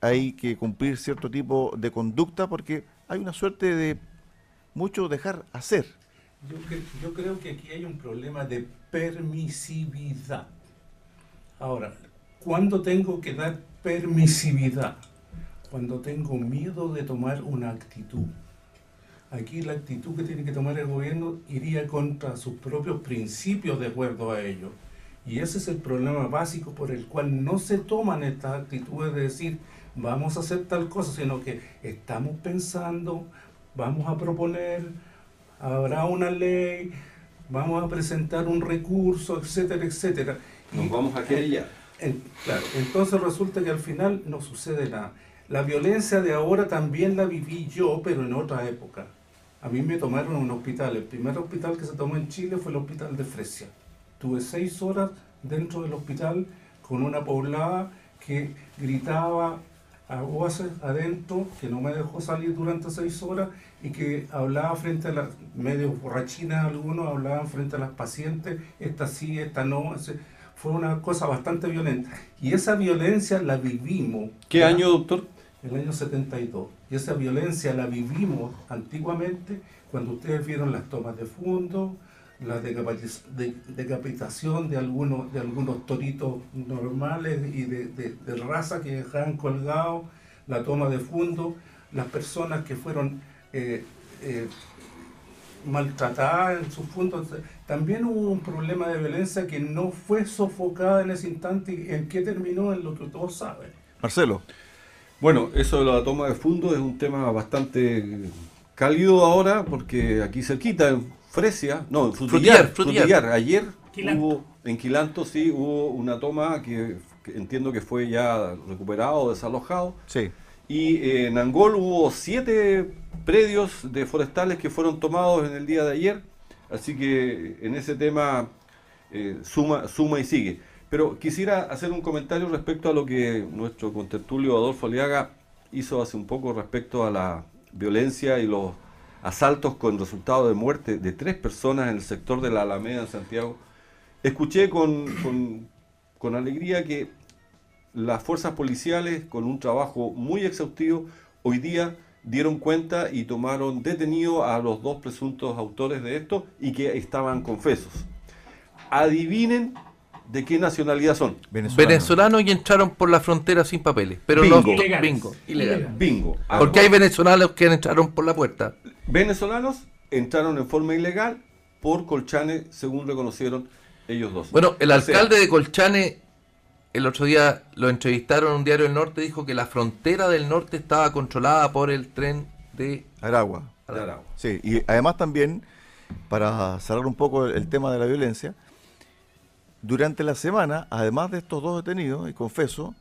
[SPEAKER 3] hay que cumplir cierto tipo de conducta porque hay una suerte de mucho dejar hacer.
[SPEAKER 8] Yo, cre- yo creo que aquí hay un problema de permisividad. Ahora, ¿cuándo tengo que dar permisividad? Cuando tengo miedo de tomar una actitud. Aquí la actitud que tiene que tomar el gobierno iría contra sus propios principios de acuerdo a ello. Y ese es el problema básico por el cual no se toman estas actitudes de decir, vamos a hacer tal cosa, sino que estamos pensando, vamos a proponer, habrá una ley, vamos a presentar un recurso, etcétera, etcétera.
[SPEAKER 6] Nos vamos a querellar.
[SPEAKER 8] En- claro, entonces resulta que al final no sucede nada. La violencia de ahora también la viví yo, pero en otra época. A mí me tomaron a un hospital. El primer hospital que se tomó en Chile fue el hospital de Fresia. Tuve seis horas dentro del hospital con una poblada que gritaba a voces adentro, que no me dejó salir durante seis horas y que hablaba frente a las, medio borrachinas algunos, hablaban frente a las pacientes, esta sí, esta no. fue una cosa bastante violenta. Y esa violencia la vivimos.
[SPEAKER 6] ¿Qué
[SPEAKER 8] ¿ya?
[SPEAKER 6] año, doctor?
[SPEAKER 8] El año 72. Y esa violencia la vivimos antiguamente cuando ustedes vieron las tomas de fondo, la decapitación de algunos, de algunos toritos normales y de, de- de raza que dejaban colgados, la toma de fondo, las personas que fueron eh, eh, maltratadas en sus fondos. También hubo un problema de violencia que no fue sofocada en ese instante y en qué terminó en lo que todos saben.
[SPEAKER 3] Marcelo.
[SPEAKER 6] Bueno, eso de la toma de fondo es un tema bastante cálido ahora, porque aquí cerquita, en Fresia, no, Frutillar,
[SPEAKER 4] Frutillar. Frutillar,
[SPEAKER 6] ayer
[SPEAKER 5] Quilanto.
[SPEAKER 6] hubo, en Quilanto sí, hubo una toma que, que entiendo que fue ya recuperado, desalojado,
[SPEAKER 3] Sí.
[SPEAKER 6] y eh, en Angol hubo siete predios de forestales que fueron tomados en el día de ayer, así que en ese tema eh, suma, suma y sigue. Pero quisiera hacer un comentario respecto a lo que nuestro contertulio Adolfo Aliaga hizo hace un poco respecto a la violencia y los asaltos con resultado de muerte de tres personas en el sector de la Alameda en Santiago. Escuché con, con- con alegría que las fuerzas policiales, con un trabajo muy exhaustivo, hoy día dieron cuenta y tomaron detenido a los dos presuntos autores de esto y que estaban confesos. Adivinen de qué nacionalidad son.
[SPEAKER 3] Venezolano.
[SPEAKER 4] Venezolanos y entraron por la frontera sin papeles. Pero
[SPEAKER 6] Bingo.
[SPEAKER 4] no
[SPEAKER 5] Ilegales.
[SPEAKER 4] bingo, ilegal.
[SPEAKER 6] Bingo.
[SPEAKER 4] Porque hay venezolanos que entraron por la puerta.
[SPEAKER 6] venezolanos entraron en forma ilegal por Colchane, según reconocieron ellos dos.
[SPEAKER 4] Bueno, el
[SPEAKER 6] O sea,
[SPEAKER 4] alcalde de Colchane, el otro día lo entrevistaron en un diario del norte, dijo que la frontera del norte estaba controlada por el tren de
[SPEAKER 3] Aragua.
[SPEAKER 6] de Aragua.
[SPEAKER 3] Sí, y además también, para cerrar un poco el tema de la violencia, durante la semana, además de estos dos detenidos, y confeso,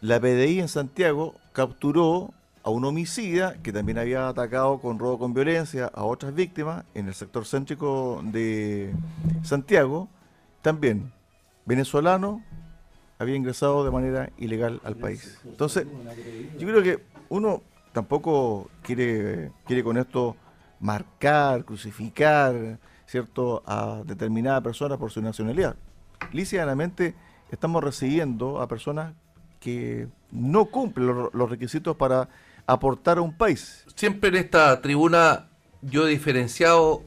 [SPEAKER 3] la PDI en Santiago capturó a un homicida que también había atacado con robo con violencia a otras víctimas en el sector céntrico de Santiago, también venezolano, había ingresado de manera ilegal al país. Entonces, yo creo que uno tampoco quiere, quiere con esto marcar, crucificar, ¿cierto?, a determinada persona por su nacionalidad. Lícitamente estamos recibiendo a personas que no cumplen los, los requisitos para aportar a un país.
[SPEAKER 4] Siempre en esta tribuna yo he diferenciado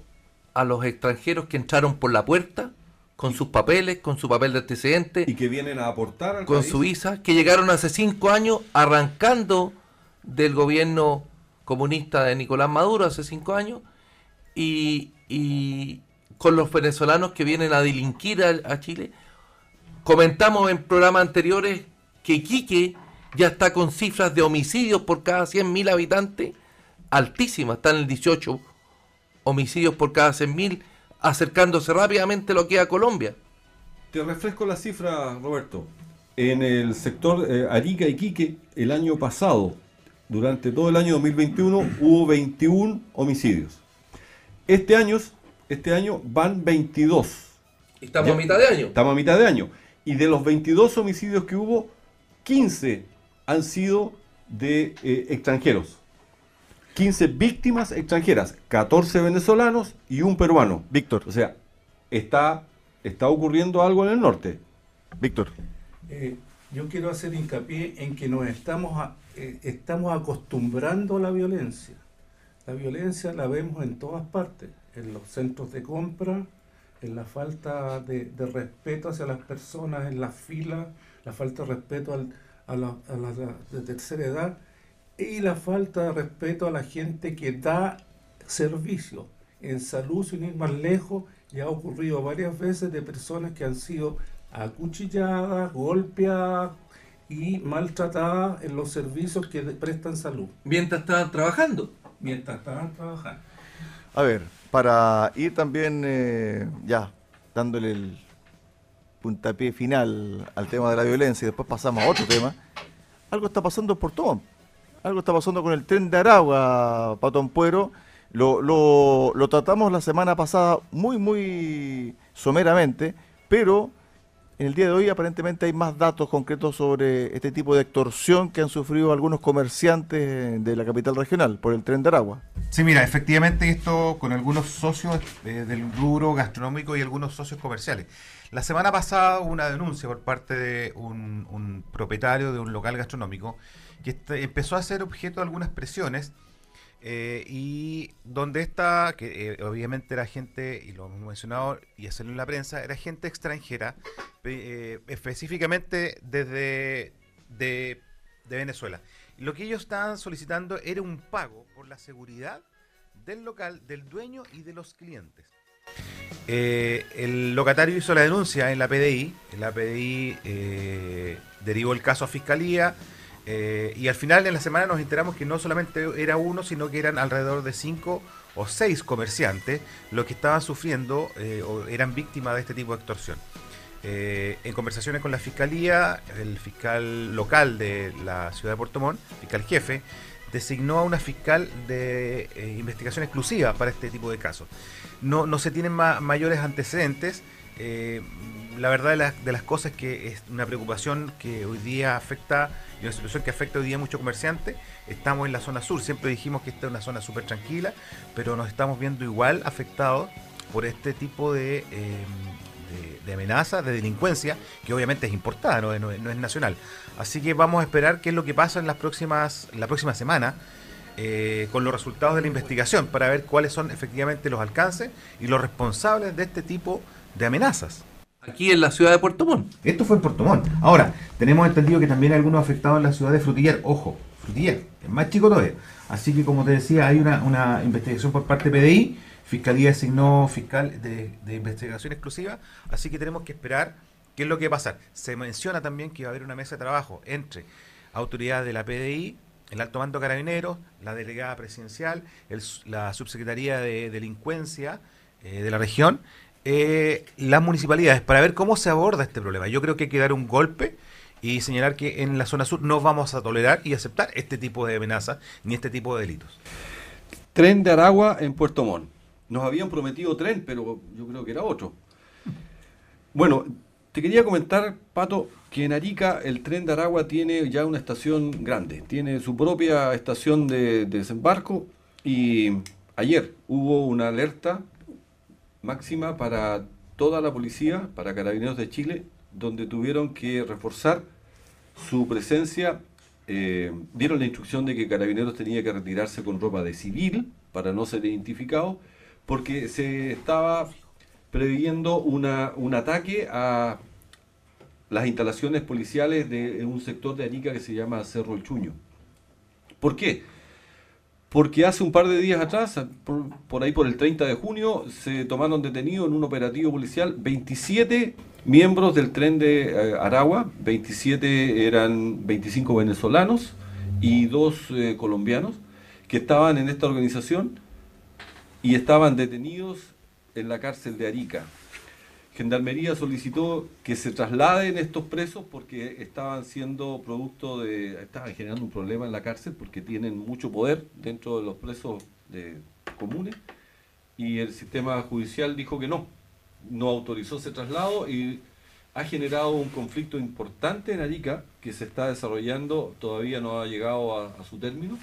[SPEAKER 4] a los extranjeros que entraron por la puerta, con sus papeles, con su papel de antecedente,
[SPEAKER 6] Y que vienen a aportar al
[SPEAKER 4] con
[SPEAKER 6] país.
[SPEAKER 4] su visa, que llegaron hace cinco años arrancando del gobierno comunista de Nicolás Maduro hace cinco años y, y con los venezolanos que vienen a delinquir a, Chile. Comentamos en programas anteriores que Iquique ya está con cifras de homicidios por cada 100.000 habitantes altísimas, están en el 18 homicidios por cada 100.000, acercándose rápidamente lo que es a Colombia.
[SPEAKER 6] Te refresco la cifra, Roberto. En el sector eh, Arica y Quique, el año pasado, durante todo el año 2021, hubo 21 homicidios. Este año, este año van 22.
[SPEAKER 4] Estamos
[SPEAKER 6] Ya.
[SPEAKER 4] a mitad de año.
[SPEAKER 6] Estamos a mitad de año. Y de los 22 homicidios que hubo, 15 han sido de eh, extranjeros. 15 víctimas extranjeras, 14 venezolanos y un peruano.
[SPEAKER 3] Víctor,
[SPEAKER 6] O sea, está, está ocurriendo algo en el norte.
[SPEAKER 3] Víctor.
[SPEAKER 8] Eh, yo quiero hacer hincapié en que nos estamos, a- eh, estamos acostumbrando a la violencia. La violencia la vemos en todas partes, en los centros de compra, en la falta de, de respeto hacia las personas, en las filas, la falta de respeto al- a, la, a la de tercera edad y la falta de respeto a la gente que da servicio. En salud, sin ir más lejos, ya ha ocurrido varias veces de personas que han sido acuchilladas, golpeadas y maltratadas en los servicios que prestan salud.
[SPEAKER 4] Mientras estaban trabajando.
[SPEAKER 8] Mientras estaban trabajando.
[SPEAKER 3] A ver, para ir también eh, ya dándole el puntapié final al tema de la violencia y después pasamos a otro tema, algo está pasando Puerto Montt. Algo está pasando con el tren de Aragua, Pato Ampuero. Lo, lo, lo tratamos la semana pasada muy, muy someramente, pero en el día de hoy aparentemente hay más datos concretos sobre este tipo de extorsión que han sufrido algunos comerciantes de la capital regional por el tren de Aragua.
[SPEAKER 7] Sí, mira, efectivamente esto con algunos socios eh, del rubro gastronómico y algunos socios comerciales. La semana pasada hubo una denuncia por parte de un, un propietario de un local gastronómico que este- empezó a ser objeto de algunas presiones eh, y donde esta, que eh, obviamente era gente, y lo hemos mencionado y hacerlo en la prensa, era gente extranjera, eh, específicamente desde de, Venezuela. Lo que ellos estaban solicitando era un pago por la seguridad del local, del dueño y de los clientes. El locatario hizo la denuncia en la PDI, la PDI derivó el caso a fiscalía eh, y al final en la semana nos enteramos que no solamente era uno, sino que eran alrededor de cinco o seis comerciantes los que estaban sufriendo eh, o eran víctimas de este tipo de extorsión. Eh, en conversaciones con la fiscalía, el fiscal local de la ciudad de Puerto Montt, fiscal jefe, designó a una fiscal de investigación exclusiva para este tipo de casos. No, no se tienen ma- mayores antecedentes. Eh, la verdad de, las- cosas es que es una preocupación que hoy día afecta, y una situación que afecta hoy día a muchos comerciantes. Estamos en la zona sur, siempre dijimos que esta es una zona súper tranquila, pero nos estamos viendo igual afectados por este tipo de, eh, de, de amenazas, de delincuencia, que obviamente es importada, no es nacional. Así que vamos a esperar qué es lo que pasa en las próximas, la próxima semana eh, con los resultados de la investigación para ver cuáles son efectivamente los alcances y los responsables de este tipo de amenazas.
[SPEAKER 4] Aquí en la ciudad de Puerto Montt.
[SPEAKER 7] Esto fue en Puerto Montt. Ahora, tenemos entendido que también hay algunos afectados en la ciudad de Frutillar. Ojo, Frutillar, es más chico todavía. Así que, como te decía, hay una, una investigación por parte de PDI. Fiscalía designó fiscal de, de investigación exclusiva. Así que tenemos que esperar qué es lo que va a pasar. Se menciona también que va a haber una mesa de trabajo entre autoridades de la PDI, el alto mando carabineros, la delegada presidencial, el la subsecretaría de delincuencia eh, de la región, eh, las municipalidades, para ver cómo se aborda este problema. Yo creo que hay que dar un golpe y señalar que en la zona sur no vamos a tolerar y aceptar este tipo de amenazas ni este tipo de delitos.
[SPEAKER 6] Tren de Aragua en Puerto Montt. Nos habían prometido tren, pero yo creo que era otro. Bueno, te quería comentar, Pato, que en Arica el tren de Aragua tiene ya una estación grande. Tiene su propia estación de, de desembarco y ayer hubo una alerta máxima para toda la policía, para carabineros de Chile, donde tuvieron que reforzar su presencia. eh, dieron la instrucción de que carabineros tenía que retirarse con ropa de civil para no ser identificado, porque se estaba previendo una, un ataque a las instalaciones policiales de un sector de Arica que se llama Cerro El Chuño. ¿Por qué? Porque hace un par de días atrás, por, por ahí por el 30 de junio, se tomaron detenidos en un operativo policial 27 miembros del tren de eh, Aragua, 27 eran 25 venezolanos y dos eh, colombianos que estaban en esta organización y estaban detenidos en la cárcel de Arica. Gendarmería solicitó que se trasladen estos presos porque estaban siendo producto de, estaban generando un problema en la cárcel porque tienen mucho poder dentro de los presos de- comunes y el sistema judicial dijo que no, no autorizó ese traslado y ha generado un conflicto importante en Arica que se está desarrollando, todavía no ha llegado a su término,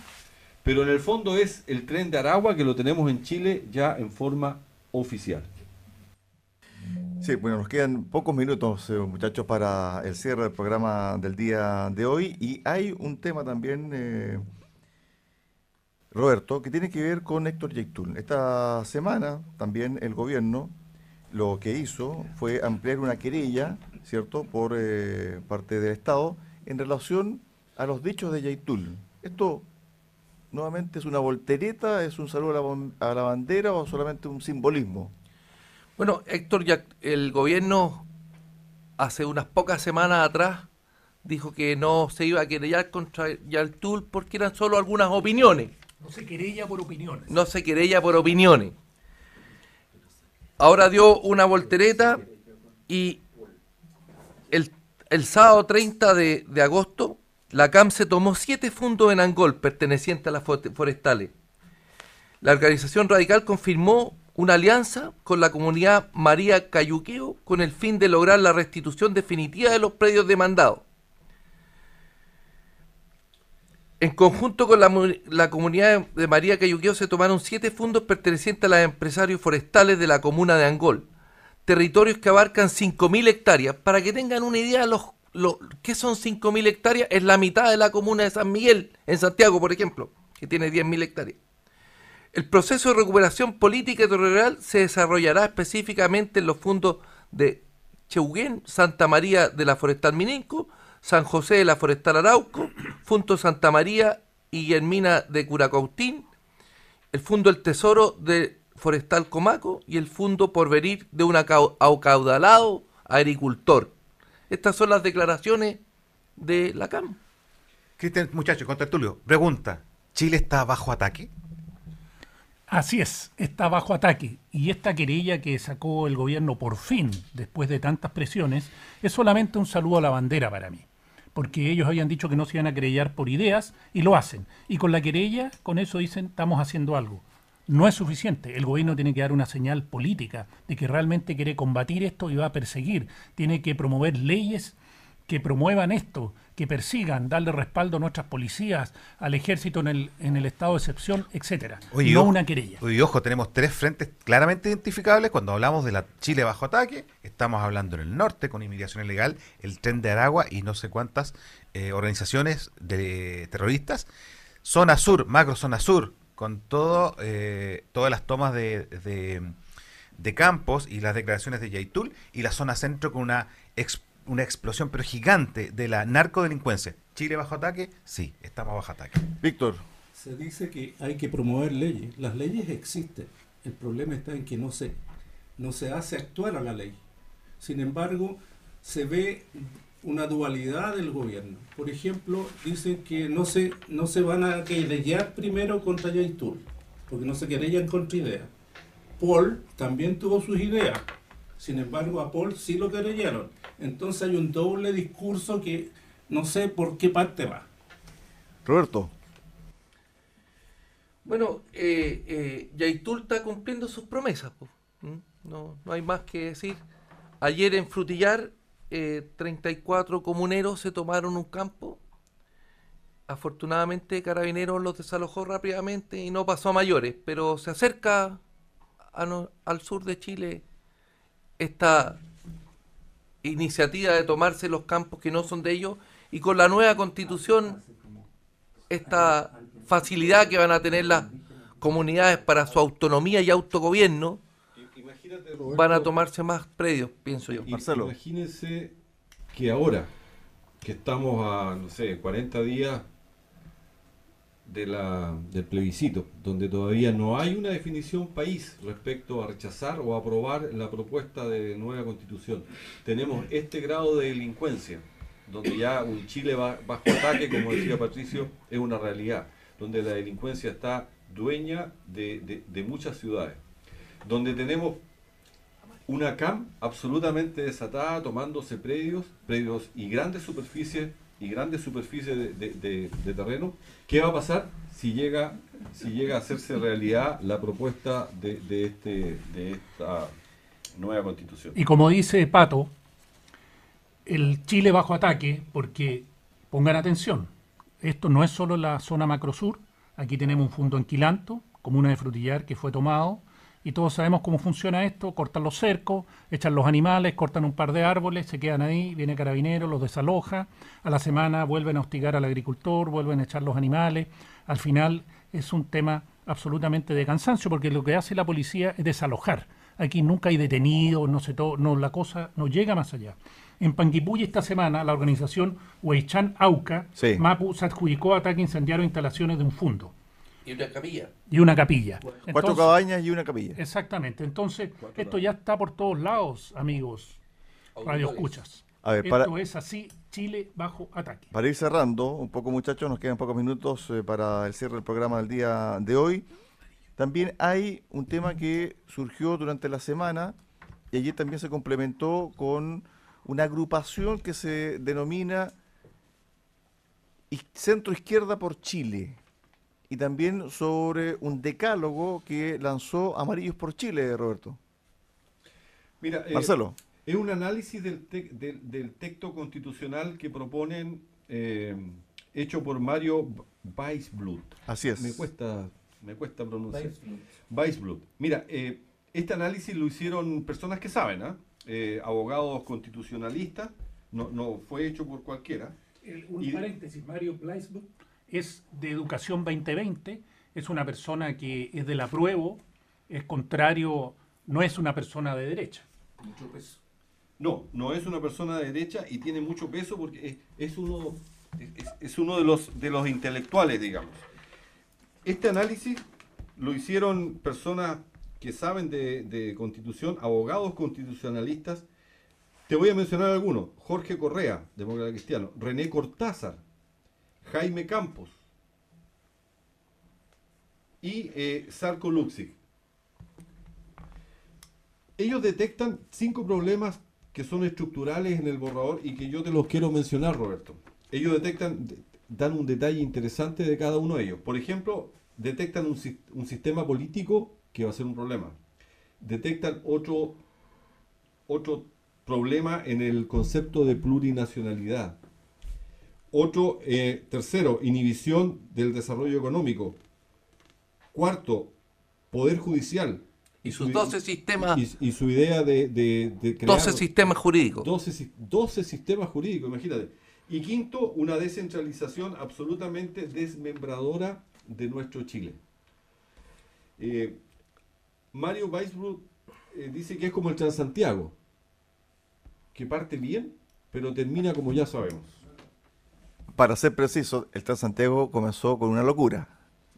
[SPEAKER 6] pero en el fondo es el tren de Aragua que lo tenemos en Chile ya en forma oficial.
[SPEAKER 3] Sí, bueno, nos quedan pocos minutos, eh, muchachos, para el cierre del programa del día de hoy. Y hay un tema también, eh, Roberto, que tiene que ver con Héctor Yeitul. Esta semana también el gobierno lo que hizo fue ampliar una querella, ¿cierto?, por eh, parte del Estado en relación a los dichos de Yeitul. Esto nuevamente es una voltereta, es un saludo a la, bon- a la bandera o solamente un simbolismo.
[SPEAKER 4] Bueno, Héctor, ya el gobierno hace unas pocas semanas atrás dijo que no se iba a querellar contra Yaltul porque eran solo algunas opiniones.
[SPEAKER 5] No se querella por opiniones.
[SPEAKER 4] No se querella por opiniones. Ahora dio una voltereta y el, el sábado 30 de, de agosto la CAM se tomó siete fundos en Angol pertenecientes a las fo- forestales. La organización radical confirmó una alianza con la comunidad María Cayuqueo con el fin de lograr la restitución definitiva de los predios demandados. En conjunto con la, mu- la comunidad de María Cayuqueo se tomaron siete fundos pertenecientes a los empresarios forestales de la comuna de Angol, territorios que abarcan 5.000 hectáreas. Para que tengan una idea, los, lo, ¿qué son 5.000 hectáreas? Es la mitad de la comuna de San Miguel, en Santiago, por ejemplo, que tiene 10.000 hectáreas. El proceso de recuperación política y territorial se desarrollará específicamente en los fundos de Cheuguén, Santa María de la Forestal Mininco, San José de la Forestal Arauco, Fundo Santa María y Guillermina de Curacautín, el Fundo El Tesoro de Forestal Comaco y el Fundo Porvenir de un acau- acaudalado agricultor. Estas son las declaraciones de la CAM.
[SPEAKER 7] Cristian, muchachos, con Tertulio, pregunta: ¿Chile está bajo ataque?
[SPEAKER 5] Así es, está bajo ataque. Y esta querella que sacó el gobierno por fin, después de tantas presiones, es solamente un saludo a la bandera para mí. Porque ellos habían dicho que no se iban a querellar por ideas y lo hacen. Y con la querella, con eso dicen, estamos haciendo algo. No es suficiente. El gobierno tiene que dar una señal política de que realmente quiere combatir esto y va a perseguir. Tiene que promover leyes que promuevan esto, que persigan, darle respaldo a nuestras policías, al ejército en el, en el estado de excepción, etcétera.
[SPEAKER 7] Oye,
[SPEAKER 5] no
[SPEAKER 7] ojo-
[SPEAKER 5] una querella.
[SPEAKER 7] Oye, ojo, tenemos tres frentes claramente identificables. Cuando hablamos de la Chile bajo ataque, estamos hablando en el norte con inmigración ilegal, el tren de Aragua y no sé cuántas eh, organizaciones de terroristas. Zona sur, macro zona sur, con todo, eh, todas las tomas de, de- de campos y las declaraciones de Yaitul, y la zona centro con una, ex- una explosión pero gigante de la narcodelincuencia. ¿Chile bajo ataque? Sí, estamos bajo ataque.
[SPEAKER 3] Víctor.
[SPEAKER 8] Se dice que hay que promover leyes. Las leyes existen. El problema está en que no se, no se hace actuar a la ley. Sin embargo, se ve una dualidad del gobierno. Por ejemplo, dicen que no se, no se van a querellar primero contra Yaitul, porque no se querellan contra ideas. Paul también tuvo sus ideas. Sin embargo, a Paul sí lo querellaron. Entonces hay un doble discurso que no sé por qué parte va.
[SPEAKER 3] Roberto.
[SPEAKER 4] Bueno, eh, eh, Yaitul está cumpliendo sus promesas. ¿Mm? No, no hay más que decir. Ayer en Frutillar, eh, 34 comuneros se tomaron un campo. Afortunadamente, Carabineros los desalojó rápidamente y no pasó a mayores, pero se acerca a no- al sur de Chile esta iniciativa de tomarse los campos que no son de ellos y con la nueva constitución esta facilidad que van a tener las comunidades para su autonomía y autogobierno van a tomarse más predios, pienso yo.
[SPEAKER 6] Y- Imagínense que ahora, que estamos a, no sé, 40 días del plebiscito, donde todavía no hay una definición país respecto a rechazar o aprobar la propuesta de nueva constitución. Tenemos este grado de delincuencia, donde ya un Chile ba- bajo ataque, como decía Patricio, es una realidad, donde la delincuencia está dueña de, de- de muchas ciudades, donde tenemos una CAM absolutamente desatada, tomándose predios, predios y grandes superficies y grandes superficies de, de- de- terreno. ¿Qué va a pasar si llega, si llega a hacerse realidad la propuesta de, de este, de esta nueva constitución?
[SPEAKER 5] Y como dice Pato, el Chile bajo ataque, porque pongan atención, esto no es solo la zona macrosur, aquí tenemos un fondo en Quilanto, comuna de Frutillar, que fue tomado, y todos sabemos cómo funciona esto, cortan los cercos, echan los animales, cortan un par de árboles, se quedan ahí, viene carabinero, los desaloja, a la semana vuelven a hostigar al agricultor, vuelven a echar los animales, al final es un tema absolutamente de cansancio, porque lo que hace la policía es desalojar. Aquí nunca hay detenidos, no sé todo, no, la cosa no llega más allá. En Panguipulli esta semana, la organización Huaychan Auca,
[SPEAKER 3] Sí.
[SPEAKER 5] Mapu, se adjudicó ataque incendiario a instalaciones de un fondo
[SPEAKER 4] Y una capilla.
[SPEAKER 5] y una capilla.
[SPEAKER 3] Cuatro
[SPEAKER 5] Entonces-
[SPEAKER 3] cabañas y una capilla.
[SPEAKER 5] Exactamente. Entonces, esto ya está por todos lados, amigos Radio. Escuchas.
[SPEAKER 3] A ver,
[SPEAKER 5] Esto es así, Chile bajo ataque.
[SPEAKER 3] para ir cerrando un poco muchachos, nos quedan pocos minutos eh, para el cierre del programa del día de hoy. También hay un tema que surgió durante la semana y allí también se complementó con una agrupación que se denomina Centro Izquierda por Chile y también sobre un decálogo que lanzó Amarillos por Chile, Roberto.
[SPEAKER 6] Mira, eh,
[SPEAKER 3] Marcelo.
[SPEAKER 6] Es un análisis del, te- del- del texto constitucional que proponen, eh, hecho por Mario Weisblut.
[SPEAKER 3] Así es.
[SPEAKER 6] Me cuesta, me cuesta pronunciar. Weisblut. Mira, eh, este análisis lo hicieron personas que saben, ¿ah? Eh, abogados constitucionalistas, no, no fue hecho por cualquiera.
[SPEAKER 5] El- un
[SPEAKER 6] Y-
[SPEAKER 5] paréntesis, Mario Blaisburg es de Educación 2020, es una persona que es del apruebo, es contrario, no es una persona de derecha. Mucho peso.
[SPEAKER 6] No, no es una persona de derecha y tiene mucho peso porque es, uno, es uno de, los, de los intelectuales, digamos. Este análisis lo hicieron personas que saben de, de constitución, abogados constitucionalistas. Te voy a mencionar algunos. Jorge Correa, demócrata cristiano. René Cortázar. Jaime Campos. Y eh, Sarko. Ellos detectan cinco problemas que son estructurales en el borrador y que yo te los quiero mencionar, Roberto. Ellos detectan, de- dan un detalle interesante de cada uno de ellos. Por ejemplo, detectan un, un sistema político que va a ser un problema. Detectan otro, otro problema en el concepto de plurinacionalidad. Otro, eh, tercero, inhibición del desarrollo económico. Cuarto, poder judicial.
[SPEAKER 4] Y sus
[SPEAKER 6] su-
[SPEAKER 4] 12 sistemas,
[SPEAKER 6] y, y su idea de, de, de crear
[SPEAKER 4] 12 sistemas jurídicos.
[SPEAKER 6] 12, si- 12 sistemas jurídicos, imagínate. Y quinto, una descentralización absolutamente desmembradora de nuestro Chile. Eh, Mario Weisbrot eh, dice que es como el Transantiago, que parte bien, pero termina como ya sabemos.
[SPEAKER 3] Para ser preciso, el Transantiago comenzó con una locura.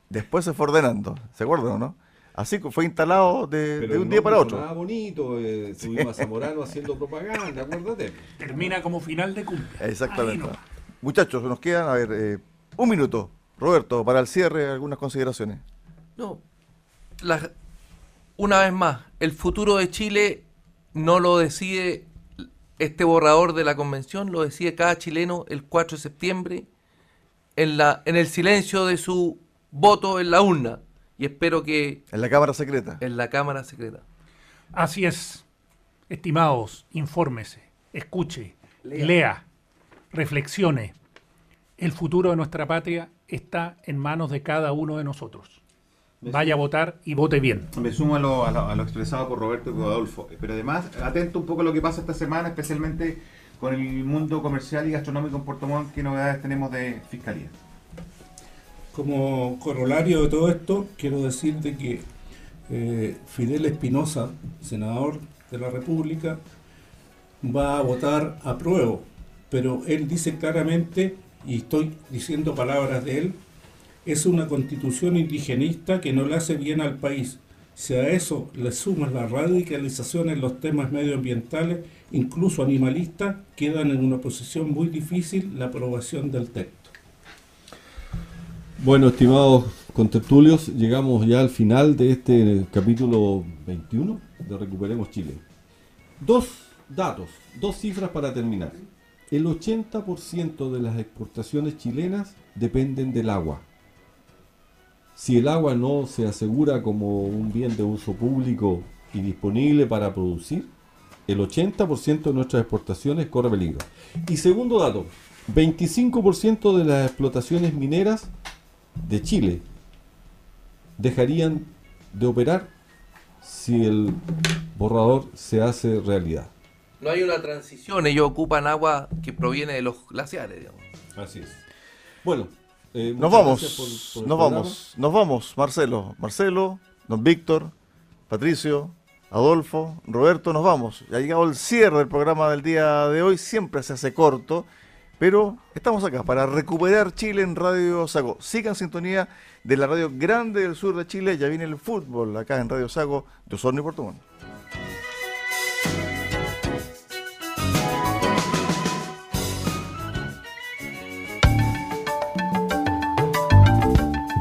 [SPEAKER 3] Después se fue ordenando. ¿Se acuerdan o no? Así que fue instalado de, un día para otro.
[SPEAKER 6] sonaba bonito, eh, tuvimos a Zamorano haciendo propaganda, acuérdate.
[SPEAKER 5] Termina como final de cumpleaños. Ahí
[SPEAKER 3] Exactamente. Muchachos, nos quedan, a ver, eh, un minuto. Roberto, para el cierre, algunas consideraciones.
[SPEAKER 4] No. La- una vez más, el futuro de Chile no lo decide este borrador de la convención, lo decide cada chileno el 4 de septiembre en, la, en el silencio de su voto en la urna. Y espero que
[SPEAKER 3] En la Cámara Secreta.
[SPEAKER 4] en la Cámara Secreta.
[SPEAKER 5] Así es. Estimados, infórmese, escuche,
[SPEAKER 4] Lea.
[SPEAKER 5] lea, reflexione. El futuro de nuestra patria está en manos de cada uno de nosotros. Vaya a votar y vote bien.
[SPEAKER 7] Me sumo a lo, a lo- a lo expresado por Roberto y por Adolfo, pero además atento un poco a lo que pasa esta semana, especialmente con el mundo comercial y gastronómico en Puerto Montt, qué novedades tenemos de fiscalía.
[SPEAKER 8] Como corolario de todo esto, quiero decir de que eh, Fidel Espinosa, senador de la República, va a votar a prueba, pero él dice claramente, y estoy diciendo palabras de él, es una constitución indigenista que no le hace bien al país. Si a eso le sumas la radicalización en los temas medioambientales, incluso animalistas, quedan en una posición muy difícil la aprobación del texto.
[SPEAKER 6] Bueno, estimados contertulios, llegamos ya al final de este capítulo 21 de Recuperemos Chile. Dos datos, dos cifras para terminar. El 80% de las exportaciones chilenas dependen del agua. Si el agua no se asegura como un bien de uso público y disponible para producir, el 80% de nuestras exportaciones corre peligro. Y segundo dato, 25% de las explotaciones mineras de Chile dejarían de operar si el borrador se hace realidad.
[SPEAKER 4] No hay una transición, ellos ocupan agua que proviene de los glaciares. digamos.
[SPEAKER 6] Así es. Bueno, eh,
[SPEAKER 3] Nos vamos,
[SPEAKER 6] por- por
[SPEAKER 3] nos
[SPEAKER 6] programa.
[SPEAKER 3] vamos, nos vamos, Marcelo. Marcelo, don Víctor, Patricio, Adolfo, Roberto, nos vamos. Ya ha llegado el cierre del programa del día de hoy, siempre se hace corto, pero estamos acá para recuperar Chile en Radio Sago. Sigan en sintonía de la radio grande del sur de Chile, ya viene el fútbol acá en Radio Sago de Osorno y